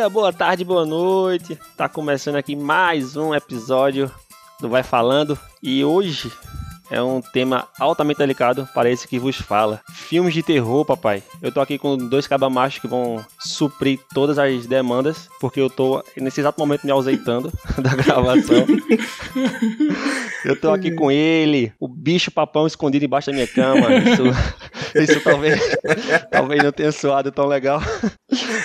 dia, boa tarde, boa noite. Tá começando aqui mais um episódio do Vai Falando e hoje é um tema altamente delicado para esse que vos fala. Filmes de terror, papai. Eu tô aqui com dois cabamachos que vão suprir todas as demandas, porque eu tô nesse exato momento me ausentando da gravação. eu tô aqui com ele, o bicho papão escondido embaixo da minha cama. Isso, isso talvez, talvez não tenha soado tão legal.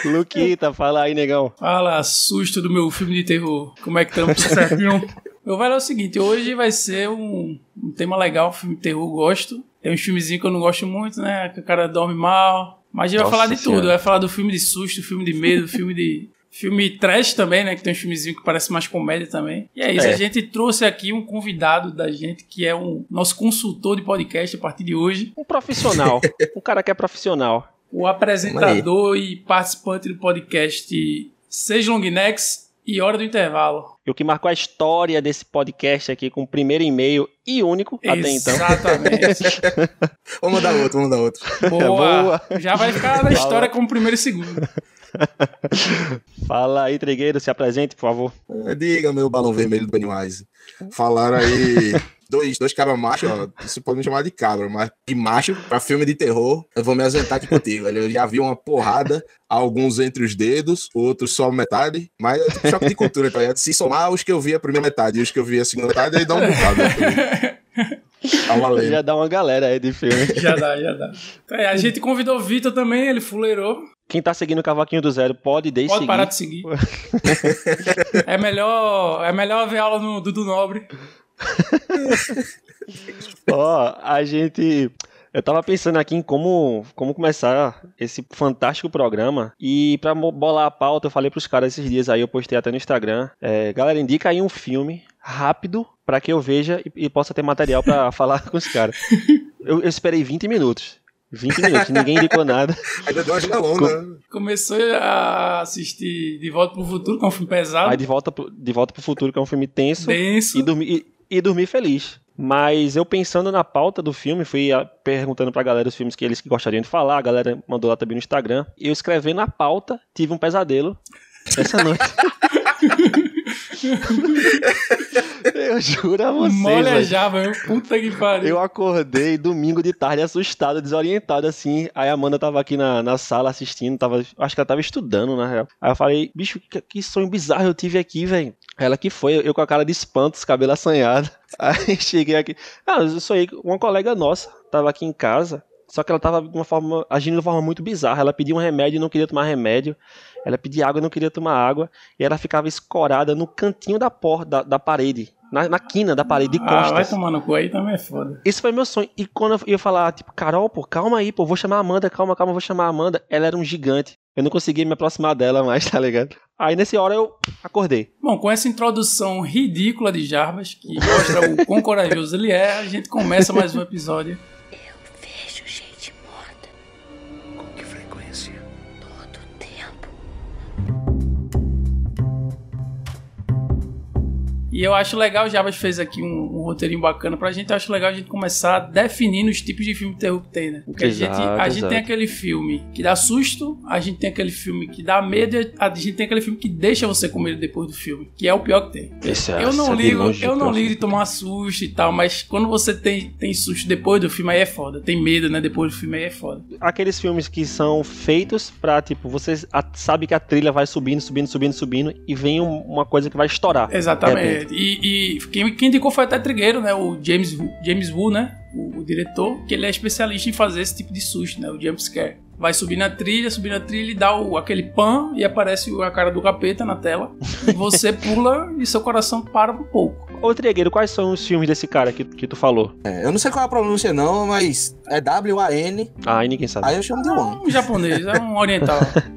Luquita, fala aí, negão. Fala, susto do meu filme de terror. Como é que estamos? Certinho? Meu velho é o seguinte, hoje vai ser um, um tema legal, filme de terror, gosto. Tem uns filmezinhos que eu não gosto muito, né? Que o cara dorme mal. Mas a gente vai falar de senhora. tudo. Vai falar do filme de susto, filme de medo, filme de. Filme trash também, né? Que tem uns filmezinhos que parece mais comédia também. E é isso, É. a gente trouxe aqui um convidado da gente, que é um nosso consultor de podcast a partir de hoje. Um profissional. um cara que é profissional. O apresentador e participante do podcast Seja Longnex e Hora do Intervalo. E o que marcou a história desse podcast aqui com o primeiro e-mail e único até então. Exatamente. Vamos mandar outro, vamos mandar outro. Boa. Boa. Já vai ficar na história como primeiro e segundo. Fala aí, Trigueiro, se apresente, por favor. É, Diga, meu balão vermelho do Pennywise. Falaram aí dois, dois cabras machos, ó. Você pode me chamar de cabra, mas de macho pra filme de terror, eu vou me ausentar aqui contigo. Eu já vi uma porrada, alguns entre os dedos, outros só metade, mas é tipo choque de cultura, tá ligado? Se somar os que eu vi a primeira metade e os que eu vi a segunda metade, aí dá um bocado. né? Tá. Já dá uma galera aí de filme. Já dá, já dá. É, a gente convidou o Vitor também, ele fuleirou. Quem tá seguindo o Cavaquinho do Zero pode deixar Pode seguir. parar de seguir. é melhor, é melhor ver aula no Dudu Nobre. Ó, a gente. Eu tava pensando aqui em como, como começar esse fantástico programa. E pra bolar a pauta, eu falei pros caras esses dias aí, eu postei até no Instagram. É, galera, indica aí um filme rápido pra que eu veja e, e possa ter material pra falar com os caras. Eu, eu esperei 20 minutos. 20 minutos, ninguém indicou nada. Ainda deu uma né? Começou a assistir De Volta pro Futuro, que é um filme pesado, Aí de volta, pro- de volta pro futuro, que é um filme tenso. denso. e dormir, e, e dormir feliz. Mas eu pensando na pauta do filme, fui ah, perguntando pra galera os filmes que eles gostariam de falar, a galera mandou lá também no Instagram. Eu escrevendo na pauta, tive um pesadelo essa noite. eu juro a vocês. Molejava, eu. Puta que pariu. Eu acordei domingo de tarde assustado, desorientado assim. Aí a Amanda tava aqui na, na sala assistindo, tava, acho que ela tava estudando, na real. Aí eu falei, bicho, que, que sonho bizarro eu tive aqui, velho. Ela que foi, eu com a cara de espanto, os cabelos assanhados. Aí cheguei aqui. Ah, eu sonhei com uma colega nossa, tava aqui em casa. Só que ela tava de uma forma, agindo de uma forma muito bizarra. Ela pedia um remédio e não queria tomar remédio. Ela pedia água e não queria tomar água. E ela ficava escorada no cantinho da porta, da, da parede. Na, na quina da parede, de Ah, vai costas. tomar no cu aí também é foda. Esse foi meu sonho. E quando eu ia falar, tipo, Carol, pô, calma aí, pô, vou chamar a Amanda, calma, calma, vou chamar a Amanda. Ela era um gigante. Eu não conseguia me aproximar dela mais, tá ligado? Aí nessa hora eu acordei. Bom, com essa introdução ridícula de Jarbas, que mostra o quão corajoso ele é, a gente começa mais um episódio. E eu acho legal, o Jarbas fez aqui um, um roteirinho bacana pra gente. Eu acho legal a gente começar definindo os tipos de filme de terror que tem, né? Porque a gente, Exato, a gente exato. tem aquele filme que dá susto, a gente tem aquele filme que dá medo, a gente tem aquele filme que deixa você com medo depois do filme, que é o pior que tem. Esse é- Eu não é ligo, eu não ligo de tomar susto e tal, mas quando você tem, tem susto depois do filme, aí é foda. Tem medo, né? Depois do filme, aí é foda. Aqueles filmes que são feitos pra, tipo, você a- sabe que a trilha vai subindo, subindo, subindo, subindo, e vem um- uma coisa que vai estourar. repente. Exatamente. E, e quem, quem indicou foi até Trigueiro, né? O James, Wu- James Wu, né? O, o diretor, que ele é especialista em fazer esse tipo de susto, né? O jump scare. Vai subir na trilha, subir na trilha e dá o, aquele pan e aparece a cara do capeta na tela. E você pula e seu coração para um pouco. Ô, Triegueiro, quais são os filmes desse cara que, que tu falou? É, eu não sei qual é a pronúncia não, mas é W-A-N, Ah, aí ninguém sabe. aí eu chamo de One. Um japonês, é um oriental.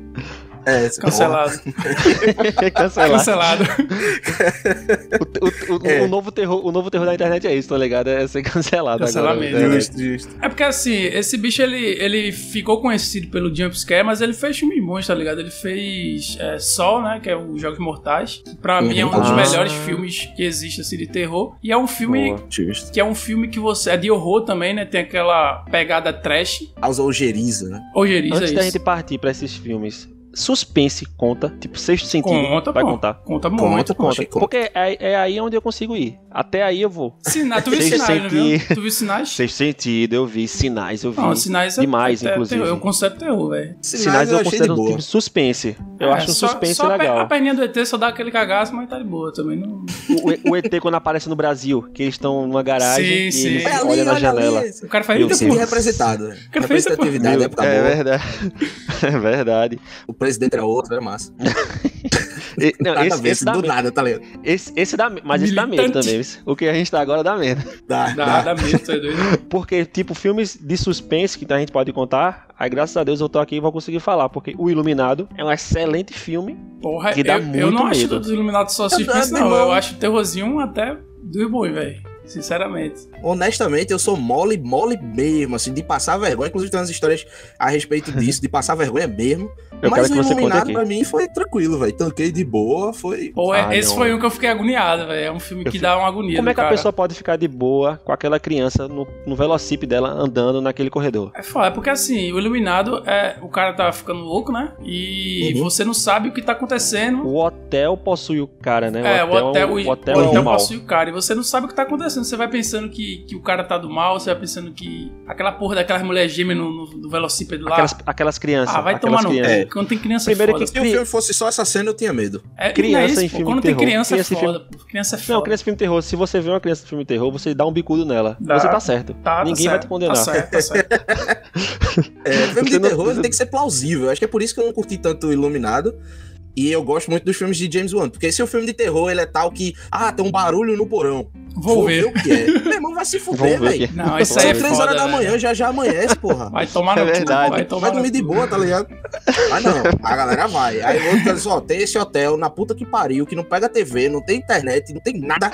É, esse- Cancelado. Cancelar. Cancelado. O, o- o- É. o novo terror, o novo terror da internet é isso, tá ligado? É ser cancelado Cancelamento. agora. É, Justo, justo. É porque assim, esse bicho ele, ele ficou conhecido pelo jumpscare, mas ele fez filme bons, tá ligado? Ele fez é, Sol, né? Que é o Jogos Mortais. Pra mim é um dos Ah. melhores filmes que existe assim de terror. E é um filme Boa. Que é um filme que você. É de horror também, né? Tem aquela pegada trash. Causa ojeriza, né? Ojeriza Antes da isso. gente partir pra esses filmes, suspense conta, tipo sexto sentido, Conta, vai pô. contar. Conta muito. Conta, Conta, conta. porque é, é aí onde eu consigo ir. Até aí eu vou. Sinais, tu viu Sexto sinais, não viu? sentido. Tu viu sinais? Sexto sentido, eu vi. Sinais, eu vi. Não, sinais é Demais, é- é inclusive. terror, Eu considero terror, velho. Sinais, eu, achei de considero um tipo suspense. Eu É, acho um só- suspense só legal. A perninha do ET só dá aquele cagaço, mas tá de boa também. Não... O, o ET quando aparece no Brasil, que eles estão numa garagem Sim, e sim. eles É olham na janela. ali. O cara faz Eu porra. representado. Cara, fez essa porra. Representatividade, é boa. verdade. É verdade. O presidente era outro, era massa. E- não, Nada a esse, ver, esse do medo. nada, tá ligado? Esse, esse dá, mas esse dá medo também. O que a gente tá agora dá medo. Dá, Dá, dá. dá medo, é doido. Porque, tipo, filmes de suspense que a gente pode contar, aí graças a Deus eu tô aqui e vou conseguir falar. Porque O Iluminado é um excelente filme. Porra, Que dá eu, eu muito não acho medo. todos os Iluminados só suspense, Eu- não. eu- Eu acho terrorzinho até do bom, velho. Sinceramente. Honestamente, eu sou mole, mole mesmo, assim, de passar vergonha. Inclusive, tem umas histórias a respeito disso, de passar vergonha mesmo. Eu Mas quero o que você conte Iluminado, aqui. pra mim, foi tranquilo, velho. Tanquei de boa, foi... Pô, é- Ah, esse não. foi um que eu fiquei agoniado, velho. É um filme Eu que fico- dá uma agonia. Como é que a cara. pessoa pode ficar de boa com aquela criança no, no velocípede dela andando naquele corredor? É foda, porque assim, o Iluminado é. O cara tá ficando louco, né? E Uhum. você não sabe o que tá acontecendo. O hotel possui o cara, né? É, o hotel, o, o hotel o é hotel o mal. possui o cara. E você não sabe o que tá acontecendo. Você vai pensando que, que o cara tá do mal, você vai pensando que. Aquela porra daquelas mulheres gêmeas no, no, do velocípede lá. Aquelas, aquelas crianças. ah, vai aquelas tomar no cu. Quando tem criança Primeiro é foda. que- Se o filme fosse só essa cena, eu tinha medo. É, criança não é isso, em filme Quando de tem terror. criança, Criança é foda. pô. Criança é foda. Não, criança em filme terror, se você vê uma criança em filme terror, você dá um bicudo nela. Dá. Você tá certo. Tá, tá Ninguém vai certo, te condenar. Tá certo, tá certo. É, filme de terror tem que ser plausível. Acho que é por isso que eu não curti tanto Iluminado. E eu gosto muito dos filmes de James Wan. Porque se o filme de terror ele é tal que. Ah, tem um barulho no porão. Vou ver. o que é. Meu irmão, vai se fuder, ver velho. aqui. Não, isso São aí é três foda, horas da velho. manhã, já já amanhece, porra. Vai tomar É no cu. verdade. Vai tomar Vai no dormir de boa, tá ligado? Mas não, a galera vai. Aí o outro diz, ó, tem esse hotel na puta que pariu, que não pega TV, não tem internet, não tem nada.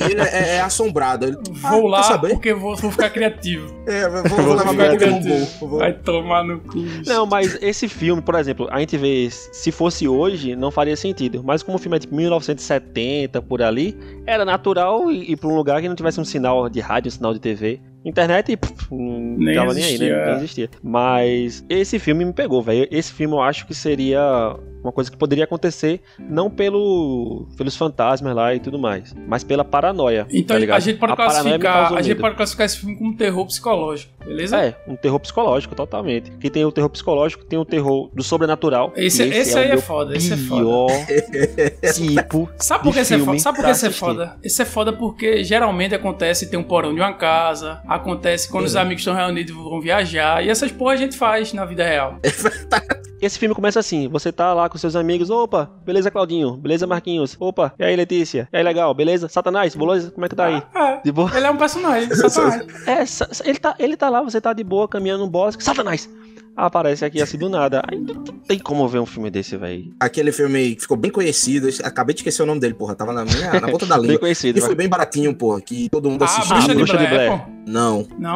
Ele é, é- assombrado. Ele, Vou ah, lá saber? porque vou, vou ficar criativo. É, vou, vou, Vou levar ficar meu Pokémon criativo. Go. Vou- Vai tomar no cu. Não, mas esse filme, por exemplo, a gente vê, se fosse hoje, não faria sentido. Mas como o filme é de 1970, por ali, era natural ir ir pra um lugar que não tivesse um sinal de rádio, um sinal de TV. Internet, pff, não Nem tava nem aí, existia, né? Nem existia. Mas esse filme me pegou, velho. Esse filme eu acho que seria uma coisa que poderia acontecer, não pelo, pelos fantasmas lá e tudo mais, mas pela paranoia. Então tá a gente pode me classificar, a gente pode classificar esse filme como terror psicológico, beleza? É, um terror psicológico, totalmente. Que tem o terror psicológico, tem o terror do sobrenatural. Esse, e esse, é o aí é foda, esse é foda. pior tipo Sabe por que esse é foda? Sabe por que esse é foda? Esse é foda porque geralmente acontece tem um porão de uma casa, acontece quando os Uhum. amigos estão reunidos e vão viajar, e essas porra a gente faz na vida real. Esse filme começa assim: você tá lá com seus amigos, opa, beleza, Claudinho, beleza, Marquinhos, opa, e aí, Letícia, e aí, legal, beleza? Satanás, beleza? Como é que tá aí? É, De boa? ele é um personagem, satanás. É, ele tá, ele tá lá, você tá de boa, caminhando no bosque, Satanás! Aparece aqui assim do nada. Aí não tem como ver um filme desse, velho. Aquele filme que ficou bem conhecido. Acabei de esquecer o nome dele, porra. Tava na minha, na ponta da Bem língua. conhecido. E foi bem baratinho, porra. Que todo mundo Ah, assistiu. bruxa, Ah, Bruxa de Blair, pô. Não. Não?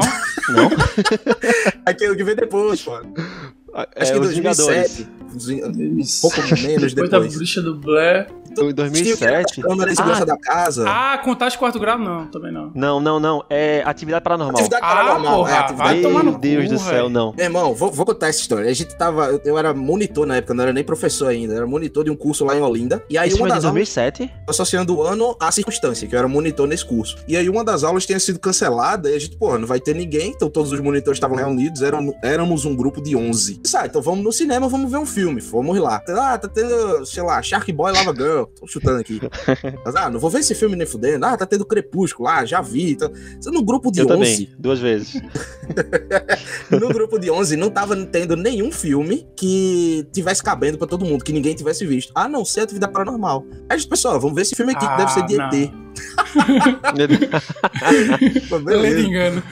Não? Aquele que veio depois, pô. É, Acho que em Os Vingadores. 2007. Um pouco menos Depois da depois. bruxa do Blair. Em 2007. Câmera de segurança Ah, da casa. Ah, Contato Quarto Grau não, também não. Não, não, não. É Atividade Paranormal. Atividade Ah, paranormal. porra, é, atividade vai tomar no Meu Deus do céu, não. Meu irmão, vou, vou contar essa história. A gente tava. Eu, eu era monitor na época, não era nem professor ainda. Era monitor de um curso lá em Olinda. E aí Esse uma é de das aulas. 2007? associando o ano à circunstância, que eu era monitor nesse curso. E aí uma das aulas tinha sido cancelada e a gente, porra, não vai ter ninguém, então todos os monitores estavam reunidos, eram, éramos um grupo de 11. Disse, ah, então vamos no cinema, vamos ver um filme. Fomos lá. Ah, tá tendo, sei lá, Shark Boy Lava Girl. Tô chutando aqui. Mas, ah, não vou ver esse filme nem fudendo. Ah, tá tendo Crepúsculo. Ah, já vi. Então, no grupo de Eu 11, também, duas vezes. no grupo de 11 não tava tendo nenhum filme que tivesse cabendo pra todo mundo, que ninguém tivesse visto. A não ser Atividade Paranormal. Aí pessoal, vamos ver esse filme aqui que deve ser de Ah, ET. Pô, engano.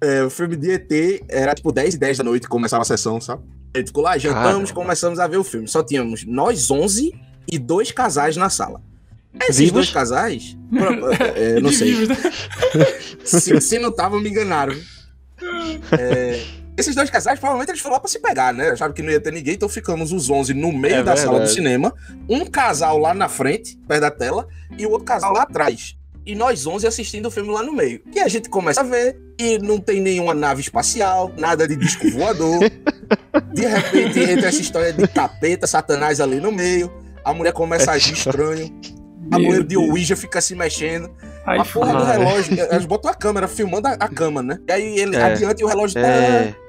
É, o filme de ET era tipo 10 e 10 da noite que começava a sessão, sabe? Gente ficou lá, jantamos, Caramba. começamos a ver o filme. Só tínhamos nós 11 e dois casais na sala. Esses Vivos? dois casais, é, não sei, né? se, se não estavam, me enganaram. É, esses dois casais, provavelmente eles foram lá pra se pegar, né? Acharam que não ia ter ninguém, então ficamos os 11 no meio É da sala do verdade. cinema, um casal lá na frente, perto da tela, e o outro casal lá atrás. E nós 11 assistindo o filme lá no meio. E a gente começa a ver, e não tem nenhuma nave espacial, nada de disco voador. De repente entra essa história de capeta, satanás ali no meio. A mulher começa a agir estranho. A Meu mulher de. Ouija fica se mexendo. Aí a porra do é. relógio, elas botam a câmera filmando a, a cama, né? E aí ele É. adianta e o relógio tá.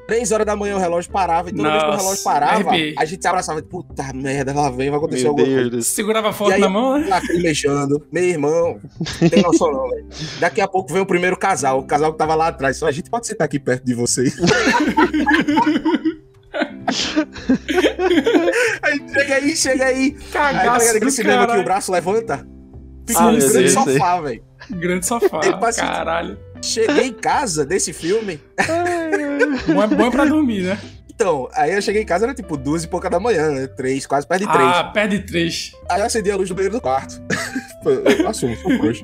Três horas da manhã o relógio parava. E toda vez que o Nossa, relógio parava, arrepiei. a gente se abraçava. Puta merda, lá vem, vai acontecer Meu alguma coisa. Deus. Segurava a foto aí- na mão, né? Tá mexendo. Meu irmão, não tem noção não, velho. Daqui a pouco vem o primeiro casal, o casal que tava lá atrás. Só a gente pode sentar aqui perto de vocês. aí chega aí, chega aí. Aí tá ligado Cagaço aquele do cinema que o braço levanta? Fica Ah, um grande sei. sofá, velho. Grande sofá, Ele passa- caralho. Cheguei em casa desse filme. Bom é, bom é pra dormir, né? Então, aí eu cheguei em casa, era tipo duas e pouca da manhã, né? Três, quase perto de três. Ah, perde três. Aí eu acendi a luz do banheiro do quarto. eu assumo, sou frouxo.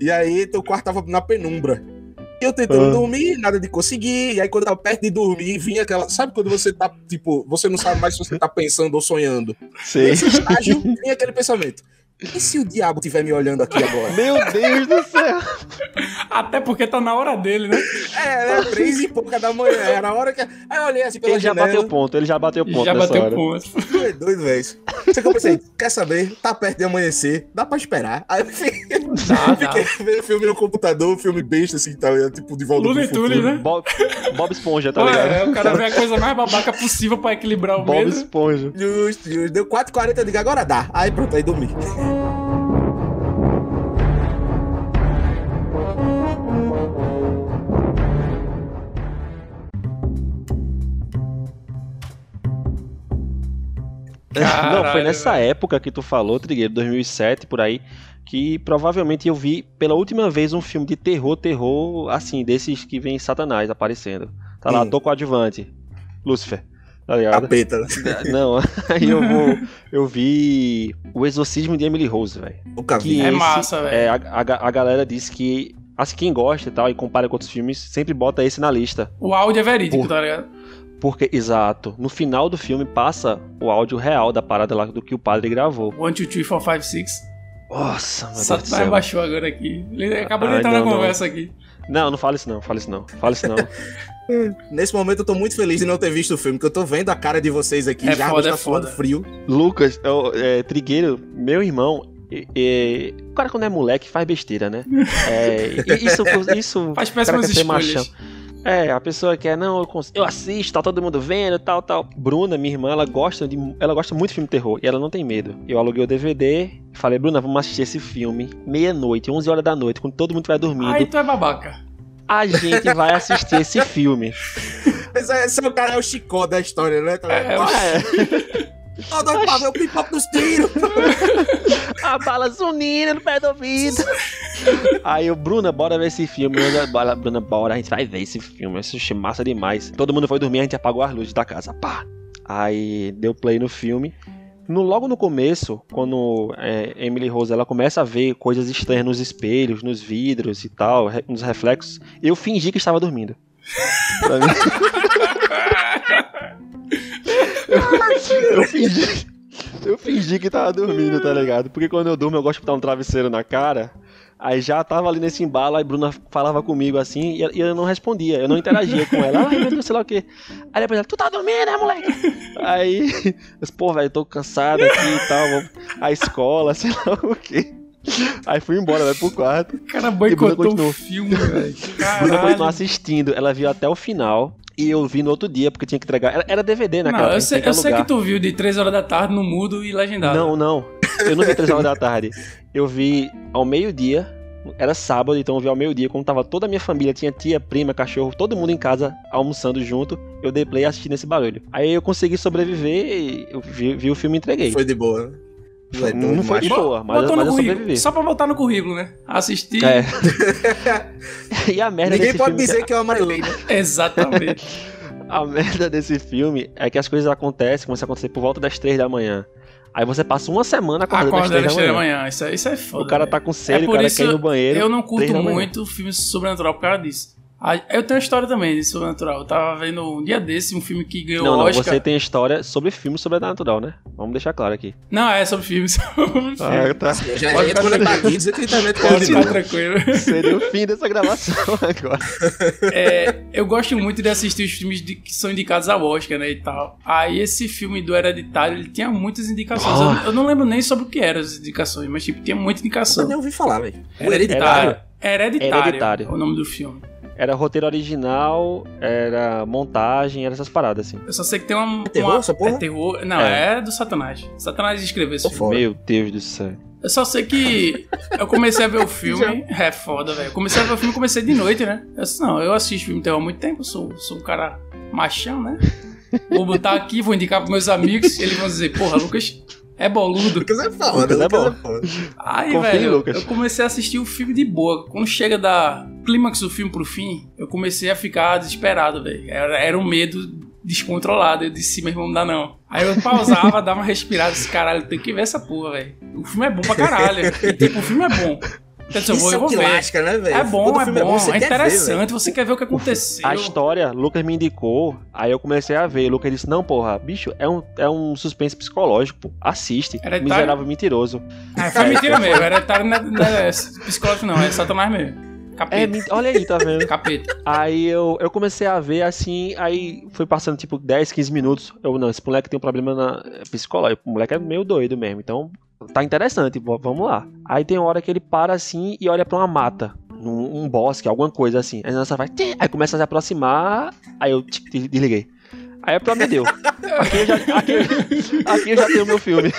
E aí, então, o quarto tava na penumbra. E eu tentando Ah. dormir, nada de conseguir. E aí, quando eu tava perto de dormir, vinha aquela. Sabe quando você tá, tipo, você não sabe mais se você tá pensando ou sonhando? Sei. Nesse estágio, vinha aquele pensamento. E se o diabo estiver me olhando aqui agora? Meu Deus do céu. Até porque tá na hora dele, né? É, né? Três e pouca da manhã. Era a hora que. Aí eu olhei assim pela Ele já janela. bateu ponto, ele já bateu ponto Já nessa bateu hora. ponto. É doido, velho. Só que eu pensei, quer saber? Tá perto de amanhecer, dá pra esperar. Aí eu fiquei, Dá, dá. fiquei vendo filme no computador, filme besta assim, tá, ligado? tipo de volta Looney. Tunes, né? Bob, Bob Esponja, tá Ué, ligado? é, o cara vê a coisa mais babaca possível pra equilibrar o Bob medo. Esponja. Justo, justo. Deu 4h40, eu digo, agora dá. Aí pronto, aí dormi. Não, foi Caralho, nessa velho. época que tu falou, Trigueiro, 2007, por aí, que provavelmente eu vi pela última vez um filme de terror, terror, assim, desses que vem Satanás aparecendo. Tá lá, Hum. tô coadjuvante. Lúcifer, tá ligado? Capeta, né? Não, aí eu vou. Eu vi O Exorcismo de Emily Rose, velho. Nunca vi. Que É esse- massa, velho. É, a, a, a galera diz que. Assim, quem gosta e tal, e compara com outros filmes, sempre bota esse na lista. O áudio é verídico, Porra. tá ligado? Porque, exato, no final do filme passa o áudio real da parada lá do que o padre gravou. 1, 2, 3, 4, 5, 6. Nossa, meu Deus do céu. baixou agora aqui. Ele acabou de entrar não, na não. conversa aqui. Não, não fala isso não, fala isso não, fala isso não. Nesse momento eu tô muito feliz de não ter visto o filme, porque eu tô vendo a cara de vocês aqui, É já foda, tá é suando foda. frio. Lucas, é, o- é, Trigueiro, meu irmão, é, é, o cara quando é moleque faz besteira, né? É, e isso, isso Faz péssimas escolhas. machão. É, a pessoa quer, não, eu, cons- eu assisto, tá todo mundo vendo, tal, tal. Bruna, minha irmã, ela gosta de, ela gosta muito de filme de terror e ela não tem medo. Eu aluguei o DVD e falei, Bruna, vamos assistir esse filme meia-noite, 11 horas da noite, quando todo mundo estiver dormindo. Aí tu é babaca. A gente vai assistir esse filme. Esse, esse é o cara, é o chicó da história, né? Tá É? É, Tô doido pra ver o pipoco dos tiros. a bala zunindo no pé do ouvido. Aí eu, Bruna, bora ver esse filme. Bora, Bruna, bora, a gente vai ver esse filme. Esse filme é massa demais. Todo mundo foi dormir, a gente apagou as luzes da casa. Pá! Aí deu play no filme. No, logo no começo, quando é, Emily Rose ela começa a ver coisas estranhas nos espelhos, nos vidros e tal, re- nos reflexos, eu fingi que estava dormindo. Pra mim- eu, fingi, eu fingi que tava dormindo, tá ligado? Porque quando eu durmo eu gosto de botar um travesseiro na cara. Aí já tava ali nesse embalo, aí Bruna falava comigo assim e eu não respondia, eu não interagia com ela. Ai meu Deus, sei lá o quê. Aí depois ela, tu tá dormindo, né, moleque? Aí, eu disse, pô, velho, tô cansado aqui e tal, vou a escola, sei lá o quê. Aí fui embora, vai pro quarto. O cara boicotou continuou. o filme, velho. Bruna continuou Caralho. assistindo, ela viu até o final e eu vi no outro dia, porque tinha que entregar. Era, era DVD naquela Não, eu época, sei, eu sei que tu viu de 3 horas da tarde no mudo e legendado. Não, não. Eu não vi três horas da tarde. Eu vi ao meio-dia. Era sábado, então eu vi ao meio-dia, quando tava toda a minha família, tinha tia, prima, cachorro, todo mundo em casa almoçando junto. Eu dei play assistindo esse barulho. Aí eu consegui sobreviver e eu vi, vi o filme e entreguei. Foi de boa, né? É Não doido, foi de boa, mas, Botou mas no eu sobrevivi. Só pra botar no currículo, né? Assistir. É. e a merda Ninguém desse pode filme, dizer que eu amarelei, né? Exatamente. A merda desse filme é que as coisas acontecem, começam a acontecer por volta das três da manhã. Aí você passa uma semana acordando às Acordando três às da 3 da manhã. manhã. Isso, é- isso é foda. O cara tá com sede, É o cara isso quer ir no banheiro. Eu não curto muito filme sobrenatural por causa disso. Ah, eu tenho uma história também de sobrenatural. Eu tava vendo um dia desse um filme que ganhou Não, não, Oscar. você tem história sobre filme sobrenatural, né? Vamos deixar claro aqui. Não, é sobre filme. Sobre filme. Ah, tá. Eu já Pode entra ficar quando é pra dizer que a internet Pode ficar tranquilo. Seria o fim dessa gravação agora. É, eu gosto muito de assistir os filmes de- que são indicados ao Oscar, né, e tal. Aí esse filme do Hereditário, ele tinha muitas indicações. Ah. Eu, eu não lembro nem sobre o que eram as indicações, mas tipo, tinha muita Eu indicação. nem ouvi falar, velho. O Hereditário. hereditário. Hereditário. Hereditário. É o nome do filme. Era roteiro original, era montagem, era essas paradas assim. Eu só sei que tem uma. É terror uma- essa porra? É terror. Não, É. é, do Satanás. Satanás escreveu esse Tô filme. fora. Meu Deus do céu. Eu só sei que eu comecei a ver o filme. é foda, velho. Eu Comecei a ver o filme comecei de noite, né? Eu disse, não, eu assisto filme terror há muito tempo, sou, sou um cara machão, né? Vou botar aqui, vou indicar pros meus amigos, eles vão dizer, porra, Lucas é boludo. Lucas é foda, Lucas é bom. é foda. Aí, Confia velho, Lucas. eu comecei a assistir o filme de boa. Quando chega da clímax do filme pro fim, eu comecei a ficar desesperado, velho. Era, era um medo descontrolado. Eu disse, meu irmão, não dá não. Aí eu pausava, dava uma respirada, disse, caralho, tem que ver essa porra, velho. O filme é bom pra caralho. E, tipo, o filme é bom. Quer dizer, eu vou, Isso é eu o vou que ver. lasca, né, velho? É bom, é filme bom, você é quer ver, interessante, velho. você quer ver o que aconteceu. A história, Lucas me indicou, aí eu comecei a ver. Lucas disse: Não, porra, bicho, é um, é um suspense psicológico, pô. Assiste. Hereditário? Miserável mentiroso. É, foi mentira mesmo, hereditário não é, não é psicológico não, é Satanás mesmo. É, Capeta. men- olha aí, tá vendo? Capeta. Aí eu, eu comecei a ver assim, aí foi passando tipo 10, 15 minutos. Eu, não, esse moleque tem um problema na, psicológico. O moleque é meio doido mesmo, então tá interessante, vamos lá. Aí tem uma hora que ele para assim e olha pra uma mata. Num um bosque, alguma coisa assim. Aí nossa vai. Aí começa a se aproximar. Aí eu desliguei. Aí a me deu. Aqui eu, já, aqui, aqui eu já tenho meu filme.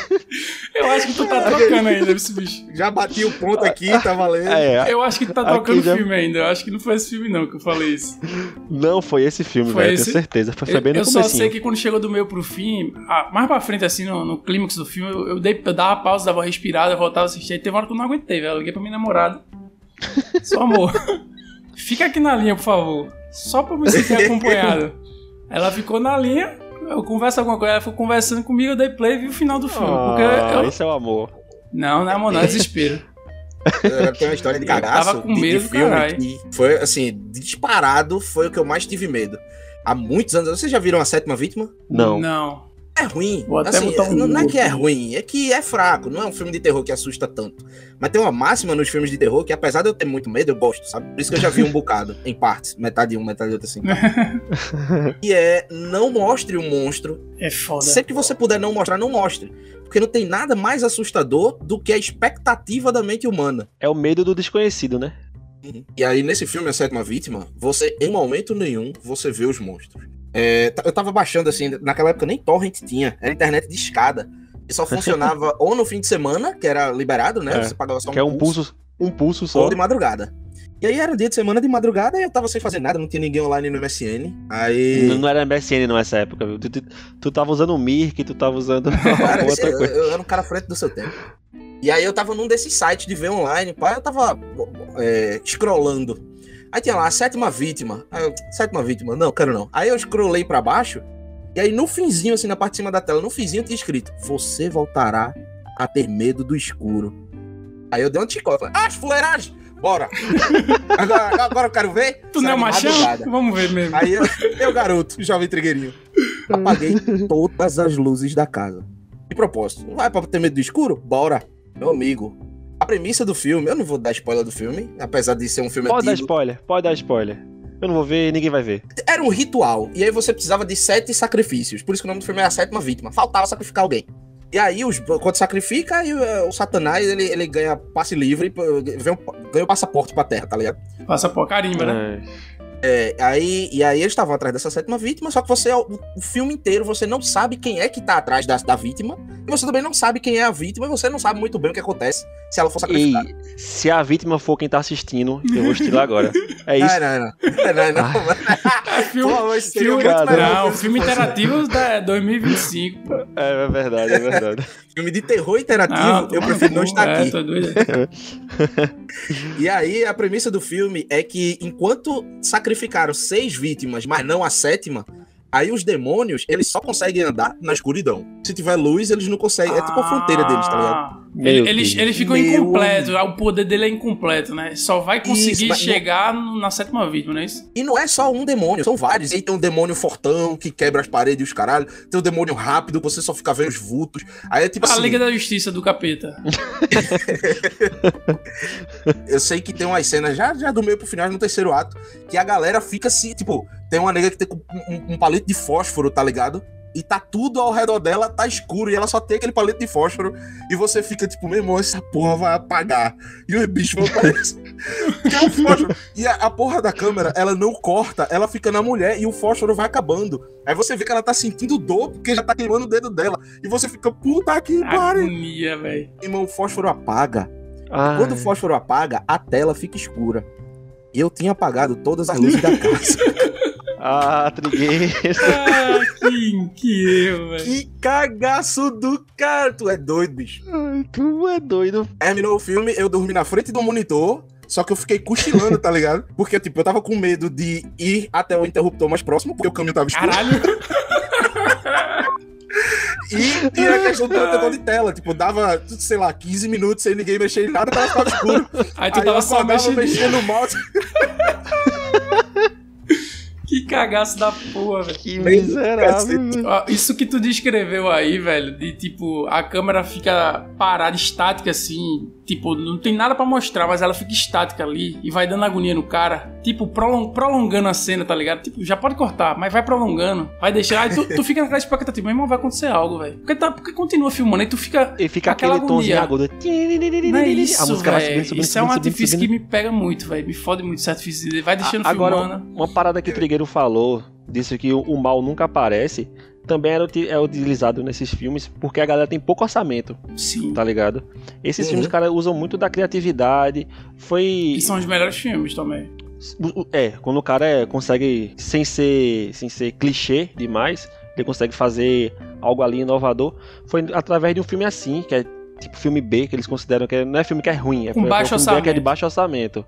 Eu acho que tu tá trocando ainda esse bicho. Já bati o ponto aqui, tá valendo. É, Eu acho que tu tá trocando já- filme ainda. Eu acho que não foi esse filme não que eu falei isso. não foi esse filme, Foi velho, esse? tenho certeza. Foi, foi Eu, bem no eu só comecinho. sei que quando chegou do meio pro fim, mais pra frente, assim, no, no clímax do filme, eu, eu, dei, eu dava uma pausa, dava uma respirada, voltava a assistir. Aí teve uma hora que eu não aguentei, velho. Eu liguei pra minha namorada. Só amor. Fica aqui na linha, por favor. Só pra me sentir acompanhado. Ela ficou na linha, eu converso alguma coisa, ela foi conversando comigo, eu dei play e vi o final do filme. Porque Ah, eu. Esse é o amor. Não, não é amor, não, é desespero. Eu tenho uma história de Eu cagaço tava com de- de, medo do filme caralho. que foi, assim, disparado foi o que eu mais tive medo. Há muitos anos. Vocês já viram A Sétima Vítima? Não. Não. É ruim. Assim, um não, não é que é ruim, é que é fraco. Não é um filme de terror que assusta tanto. Mas tem uma máxima nos filmes de terror que, apesar de eu ter muito medo, eu gosto, sabe? Por isso que eu já vi um bocado, em partes. Metade de um, metade de outro, assim. e é, não mostre o monstro. É foda. Sempre que você puder não mostrar, não mostre. Porque não tem nada mais assustador do que a expectativa da mente humana. É o medo do desconhecido, né? E aí, nesse filme, A Sétima Vítima, você, em momento nenhum, você vê os monstros. É, eu tava baixando, assim, naquela época nem torrent tinha, era internet de escada. E só funcionava ou no fim de semana, que era liberado, né? É, Você pagava só um, Que é um pulso, um pulso só. ou de madrugada. E aí era dia de semana de madrugada e eu tava sem fazer nada, não tinha ninguém online no MSN. Aí. Não, não era MSN nessa época, viu? Tu, tu, tu tava usando o Mirk, tu tava usando Cara, outra eu, coisa. eu era um cara frente do seu tempo. E aí eu tava num desses sites de ver online, pá, eu tava é, scrollando. Aí tinha lá, a sétima vítima. Eu, sétima vítima, não, quero não. Aí eu scrollei pra baixo, e aí no finzinho, assim, na parte de cima da tela, no finzinho tinha escrito, você voltará a ter medo do escuro. Aí eu dei um chicote, falei, ah, fuleiragem, bora. agora, agora eu quero ver. Tu não é machão? Vamos ver mesmo. Aí eu, eu garoto, jovem trigueirinho, apaguei todas as luzes da casa. De propósito, não vai pra ter medo do escuro? Bora, meu amigo. A premissa do filme, eu não vou dar spoiler do filme, apesar de ser um filme Pode dar antigo. spoiler, pode dar spoiler. Eu não vou ver, ninguém vai ver. Era um ritual, e aí você precisava de sete sacrifícios. Por isso que o nome do filme é A Sétima Vítima. Faltava sacrificar alguém. E aí, os, quando sacrifica, aí, o, o Satanás ele, ele ganha passe livre, vem um- ganha o passaporte pra terra, tá ligado? Passa por carimba, né? É. É, aí, e aí eles estavam atrás dessa sétima vítima, só que você, o, o filme inteiro, você não sabe quem é que tá atrás da, da vítima, e você também não sabe quem é a vítima, e você não sabe muito bem o que acontece se ela for sacrificada. se a vítima for quem tá assistindo, eu vou estilar agora. É isso. Não, não, não. Não, não, não. É filme, Pô, filme, não, filme interativo da 2025. pô. É, é verdade, é verdade. Filme de terror interativo, Não, eu prefiro não estar é, aqui. E aí, a premissa do filme é que enquanto sacrificaram seis vítimas, mas não a sétima, aí os demônios, eles só conseguem andar na escuridão. Se tiver luz, eles não conseguem. É tipo a fronteira deles, tá ligado? Ele, eles, Deus. eles ficam Meu incompletos, o poder dele é incompleto, né? Só vai conseguir Isso, não- chegar no- na sétima vítima, não é isso? E não é só um demônio, são vários. Aí tem um demônio fortão que quebra as paredes e os caralho. Tem um demônio rápido, você só fica vendo os vultos. Aí é tipo A assim. Liga da Justiça do Capeta. Eu sei que tem umas cenas já, já do meio pro final, no terceiro ato, que a galera fica assim, tipo, tem uma nega que tem um, um palito de fósforo, tá ligado? E tá tudo ao redor dela, tá escuro, e ela só tem aquele palito de fósforo, e você fica tipo, meu irmão, essa porra vai apagar. E os bichos vão aparecer. Que o fósforo. E a, a porra da câmera, ela não corta, ela fica na mulher e o fósforo vai acabando. Aí você vê que ela tá sentindo dor porque já tá queimando o dedo dela. E você fica, puta que pariu. Agonia, velho. Irmão, o fósforo apaga. Ai, Quando o fósforo apaga, a tela fica escura. E eu tinha apagado todas as luzes da casa. Ah, Trigueiro. Ah, que, que erro, velho. que cagaço do cara! Tu é doido, bicho. Ai, tu é doido. Terminou o filme, eu dormi na frente do monitor. Só que eu fiquei cochilando, tá ligado? Porque, tipo, eu tava com medo de ir até o interruptor mais próximo, porque o caminho tava escuro. Caralho. E, e a questão do protetor de tela. Tipo, dava, sei lá, 15 minutos sem ninguém mexer em nada, tava ficando escuro. Aí tu Aí eu tava só mexendo. mexendo no mouse. Que cagaço da porra, velho. Que miserável. Ó, Isso que tu descreveu aí, velho, de tipo, a câmera fica parada, estática assim, tipo, não tem nada pra mostrar, mas ela fica estática ali e vai dando agonia no cara, tipo, prolong- prolongando a cena, tá ligado? Tipo, já pode cortar, mas vai prolongando, vai deixar, aí tu, tu fica naquela expectativa, meu irmão, vai acontecer algo, velho. Porque, tá, porque continua filmando, aí tu fica. E fica Aquela aquele agonia. agudo. Não é isso, a música vai velho. subindo, subindo, Isso é um subindo, artifício subindo, que me pega muito, velho. Me fode muito esse artifício. Vai deixando Agora, filmando. uma parada que o Trigueiro falou, disse que o, mal nunca aparece, também era, é utilizado nesses filmes porque a galera tem pouco orçamento, Sim. tá ligado? Esses Uhum. filmes, os caras usam muito da criatividade. Foi. E são os melhores filmes também. É, quando o cara é, consegue, sem ser, sem ser clichê demais, ele consegue fazer algo ali inovador. Foi através de um filme assim, que é tipo filme B, que eles consideram que é- não é filme que é ruim, é, é um baixo filme B que é de baixo orçamento.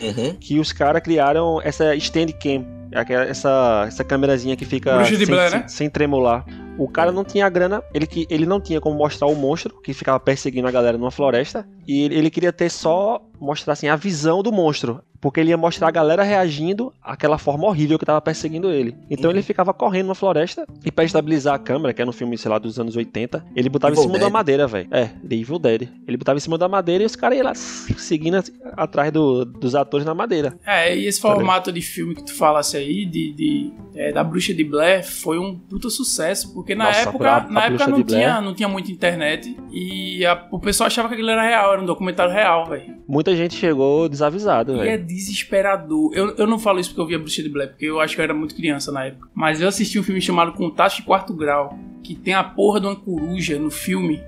Uhum. que os caras criaram essa stand cam, aquela- essa, essa câmerazinha que fica sem, Blair, sem, né? sem tremular. O cara não tinha grana, ele, que- ele não tinha como mostrar o monstro que ficava perseguindo a galera numa floresta, e ele, ele queria ter só mostrar assim a visão do monstro, porque ele ia mostrar a galera reagindo àquela forma horrível que tava perseguindo ele. Então Uhum. ele ficava correndo na floresta e pra estabilizar a câmera, que era um filme, sei lá, dos anos 80, ele botava Evil em cima Dead. da madeira, velho. É, The Evil Dead. Ele botava em cima da madeira e os caras iam lá seguindo atrás do- dos atores na madeira. É, e esse formato de filme que tu falasse aí, de, de- é, da Bruxa de Blair, foi um puta sucesso, porque na Nossa, época, a- a na época não, Blair. tinha, não tinha muita internet e a- o pessoal achava que aquilo era real, era um documentário real, velho. Muita gente chegou desavisado, é velho. Desesperador. Eu, eu não falo isso porque eu vi a Bruxa de Blair, porque eu acho que eu era muito criança na época. Mas eu assisti um filme chamado Contato de Quarto Grau, que tem a porra de uma coruja no filme.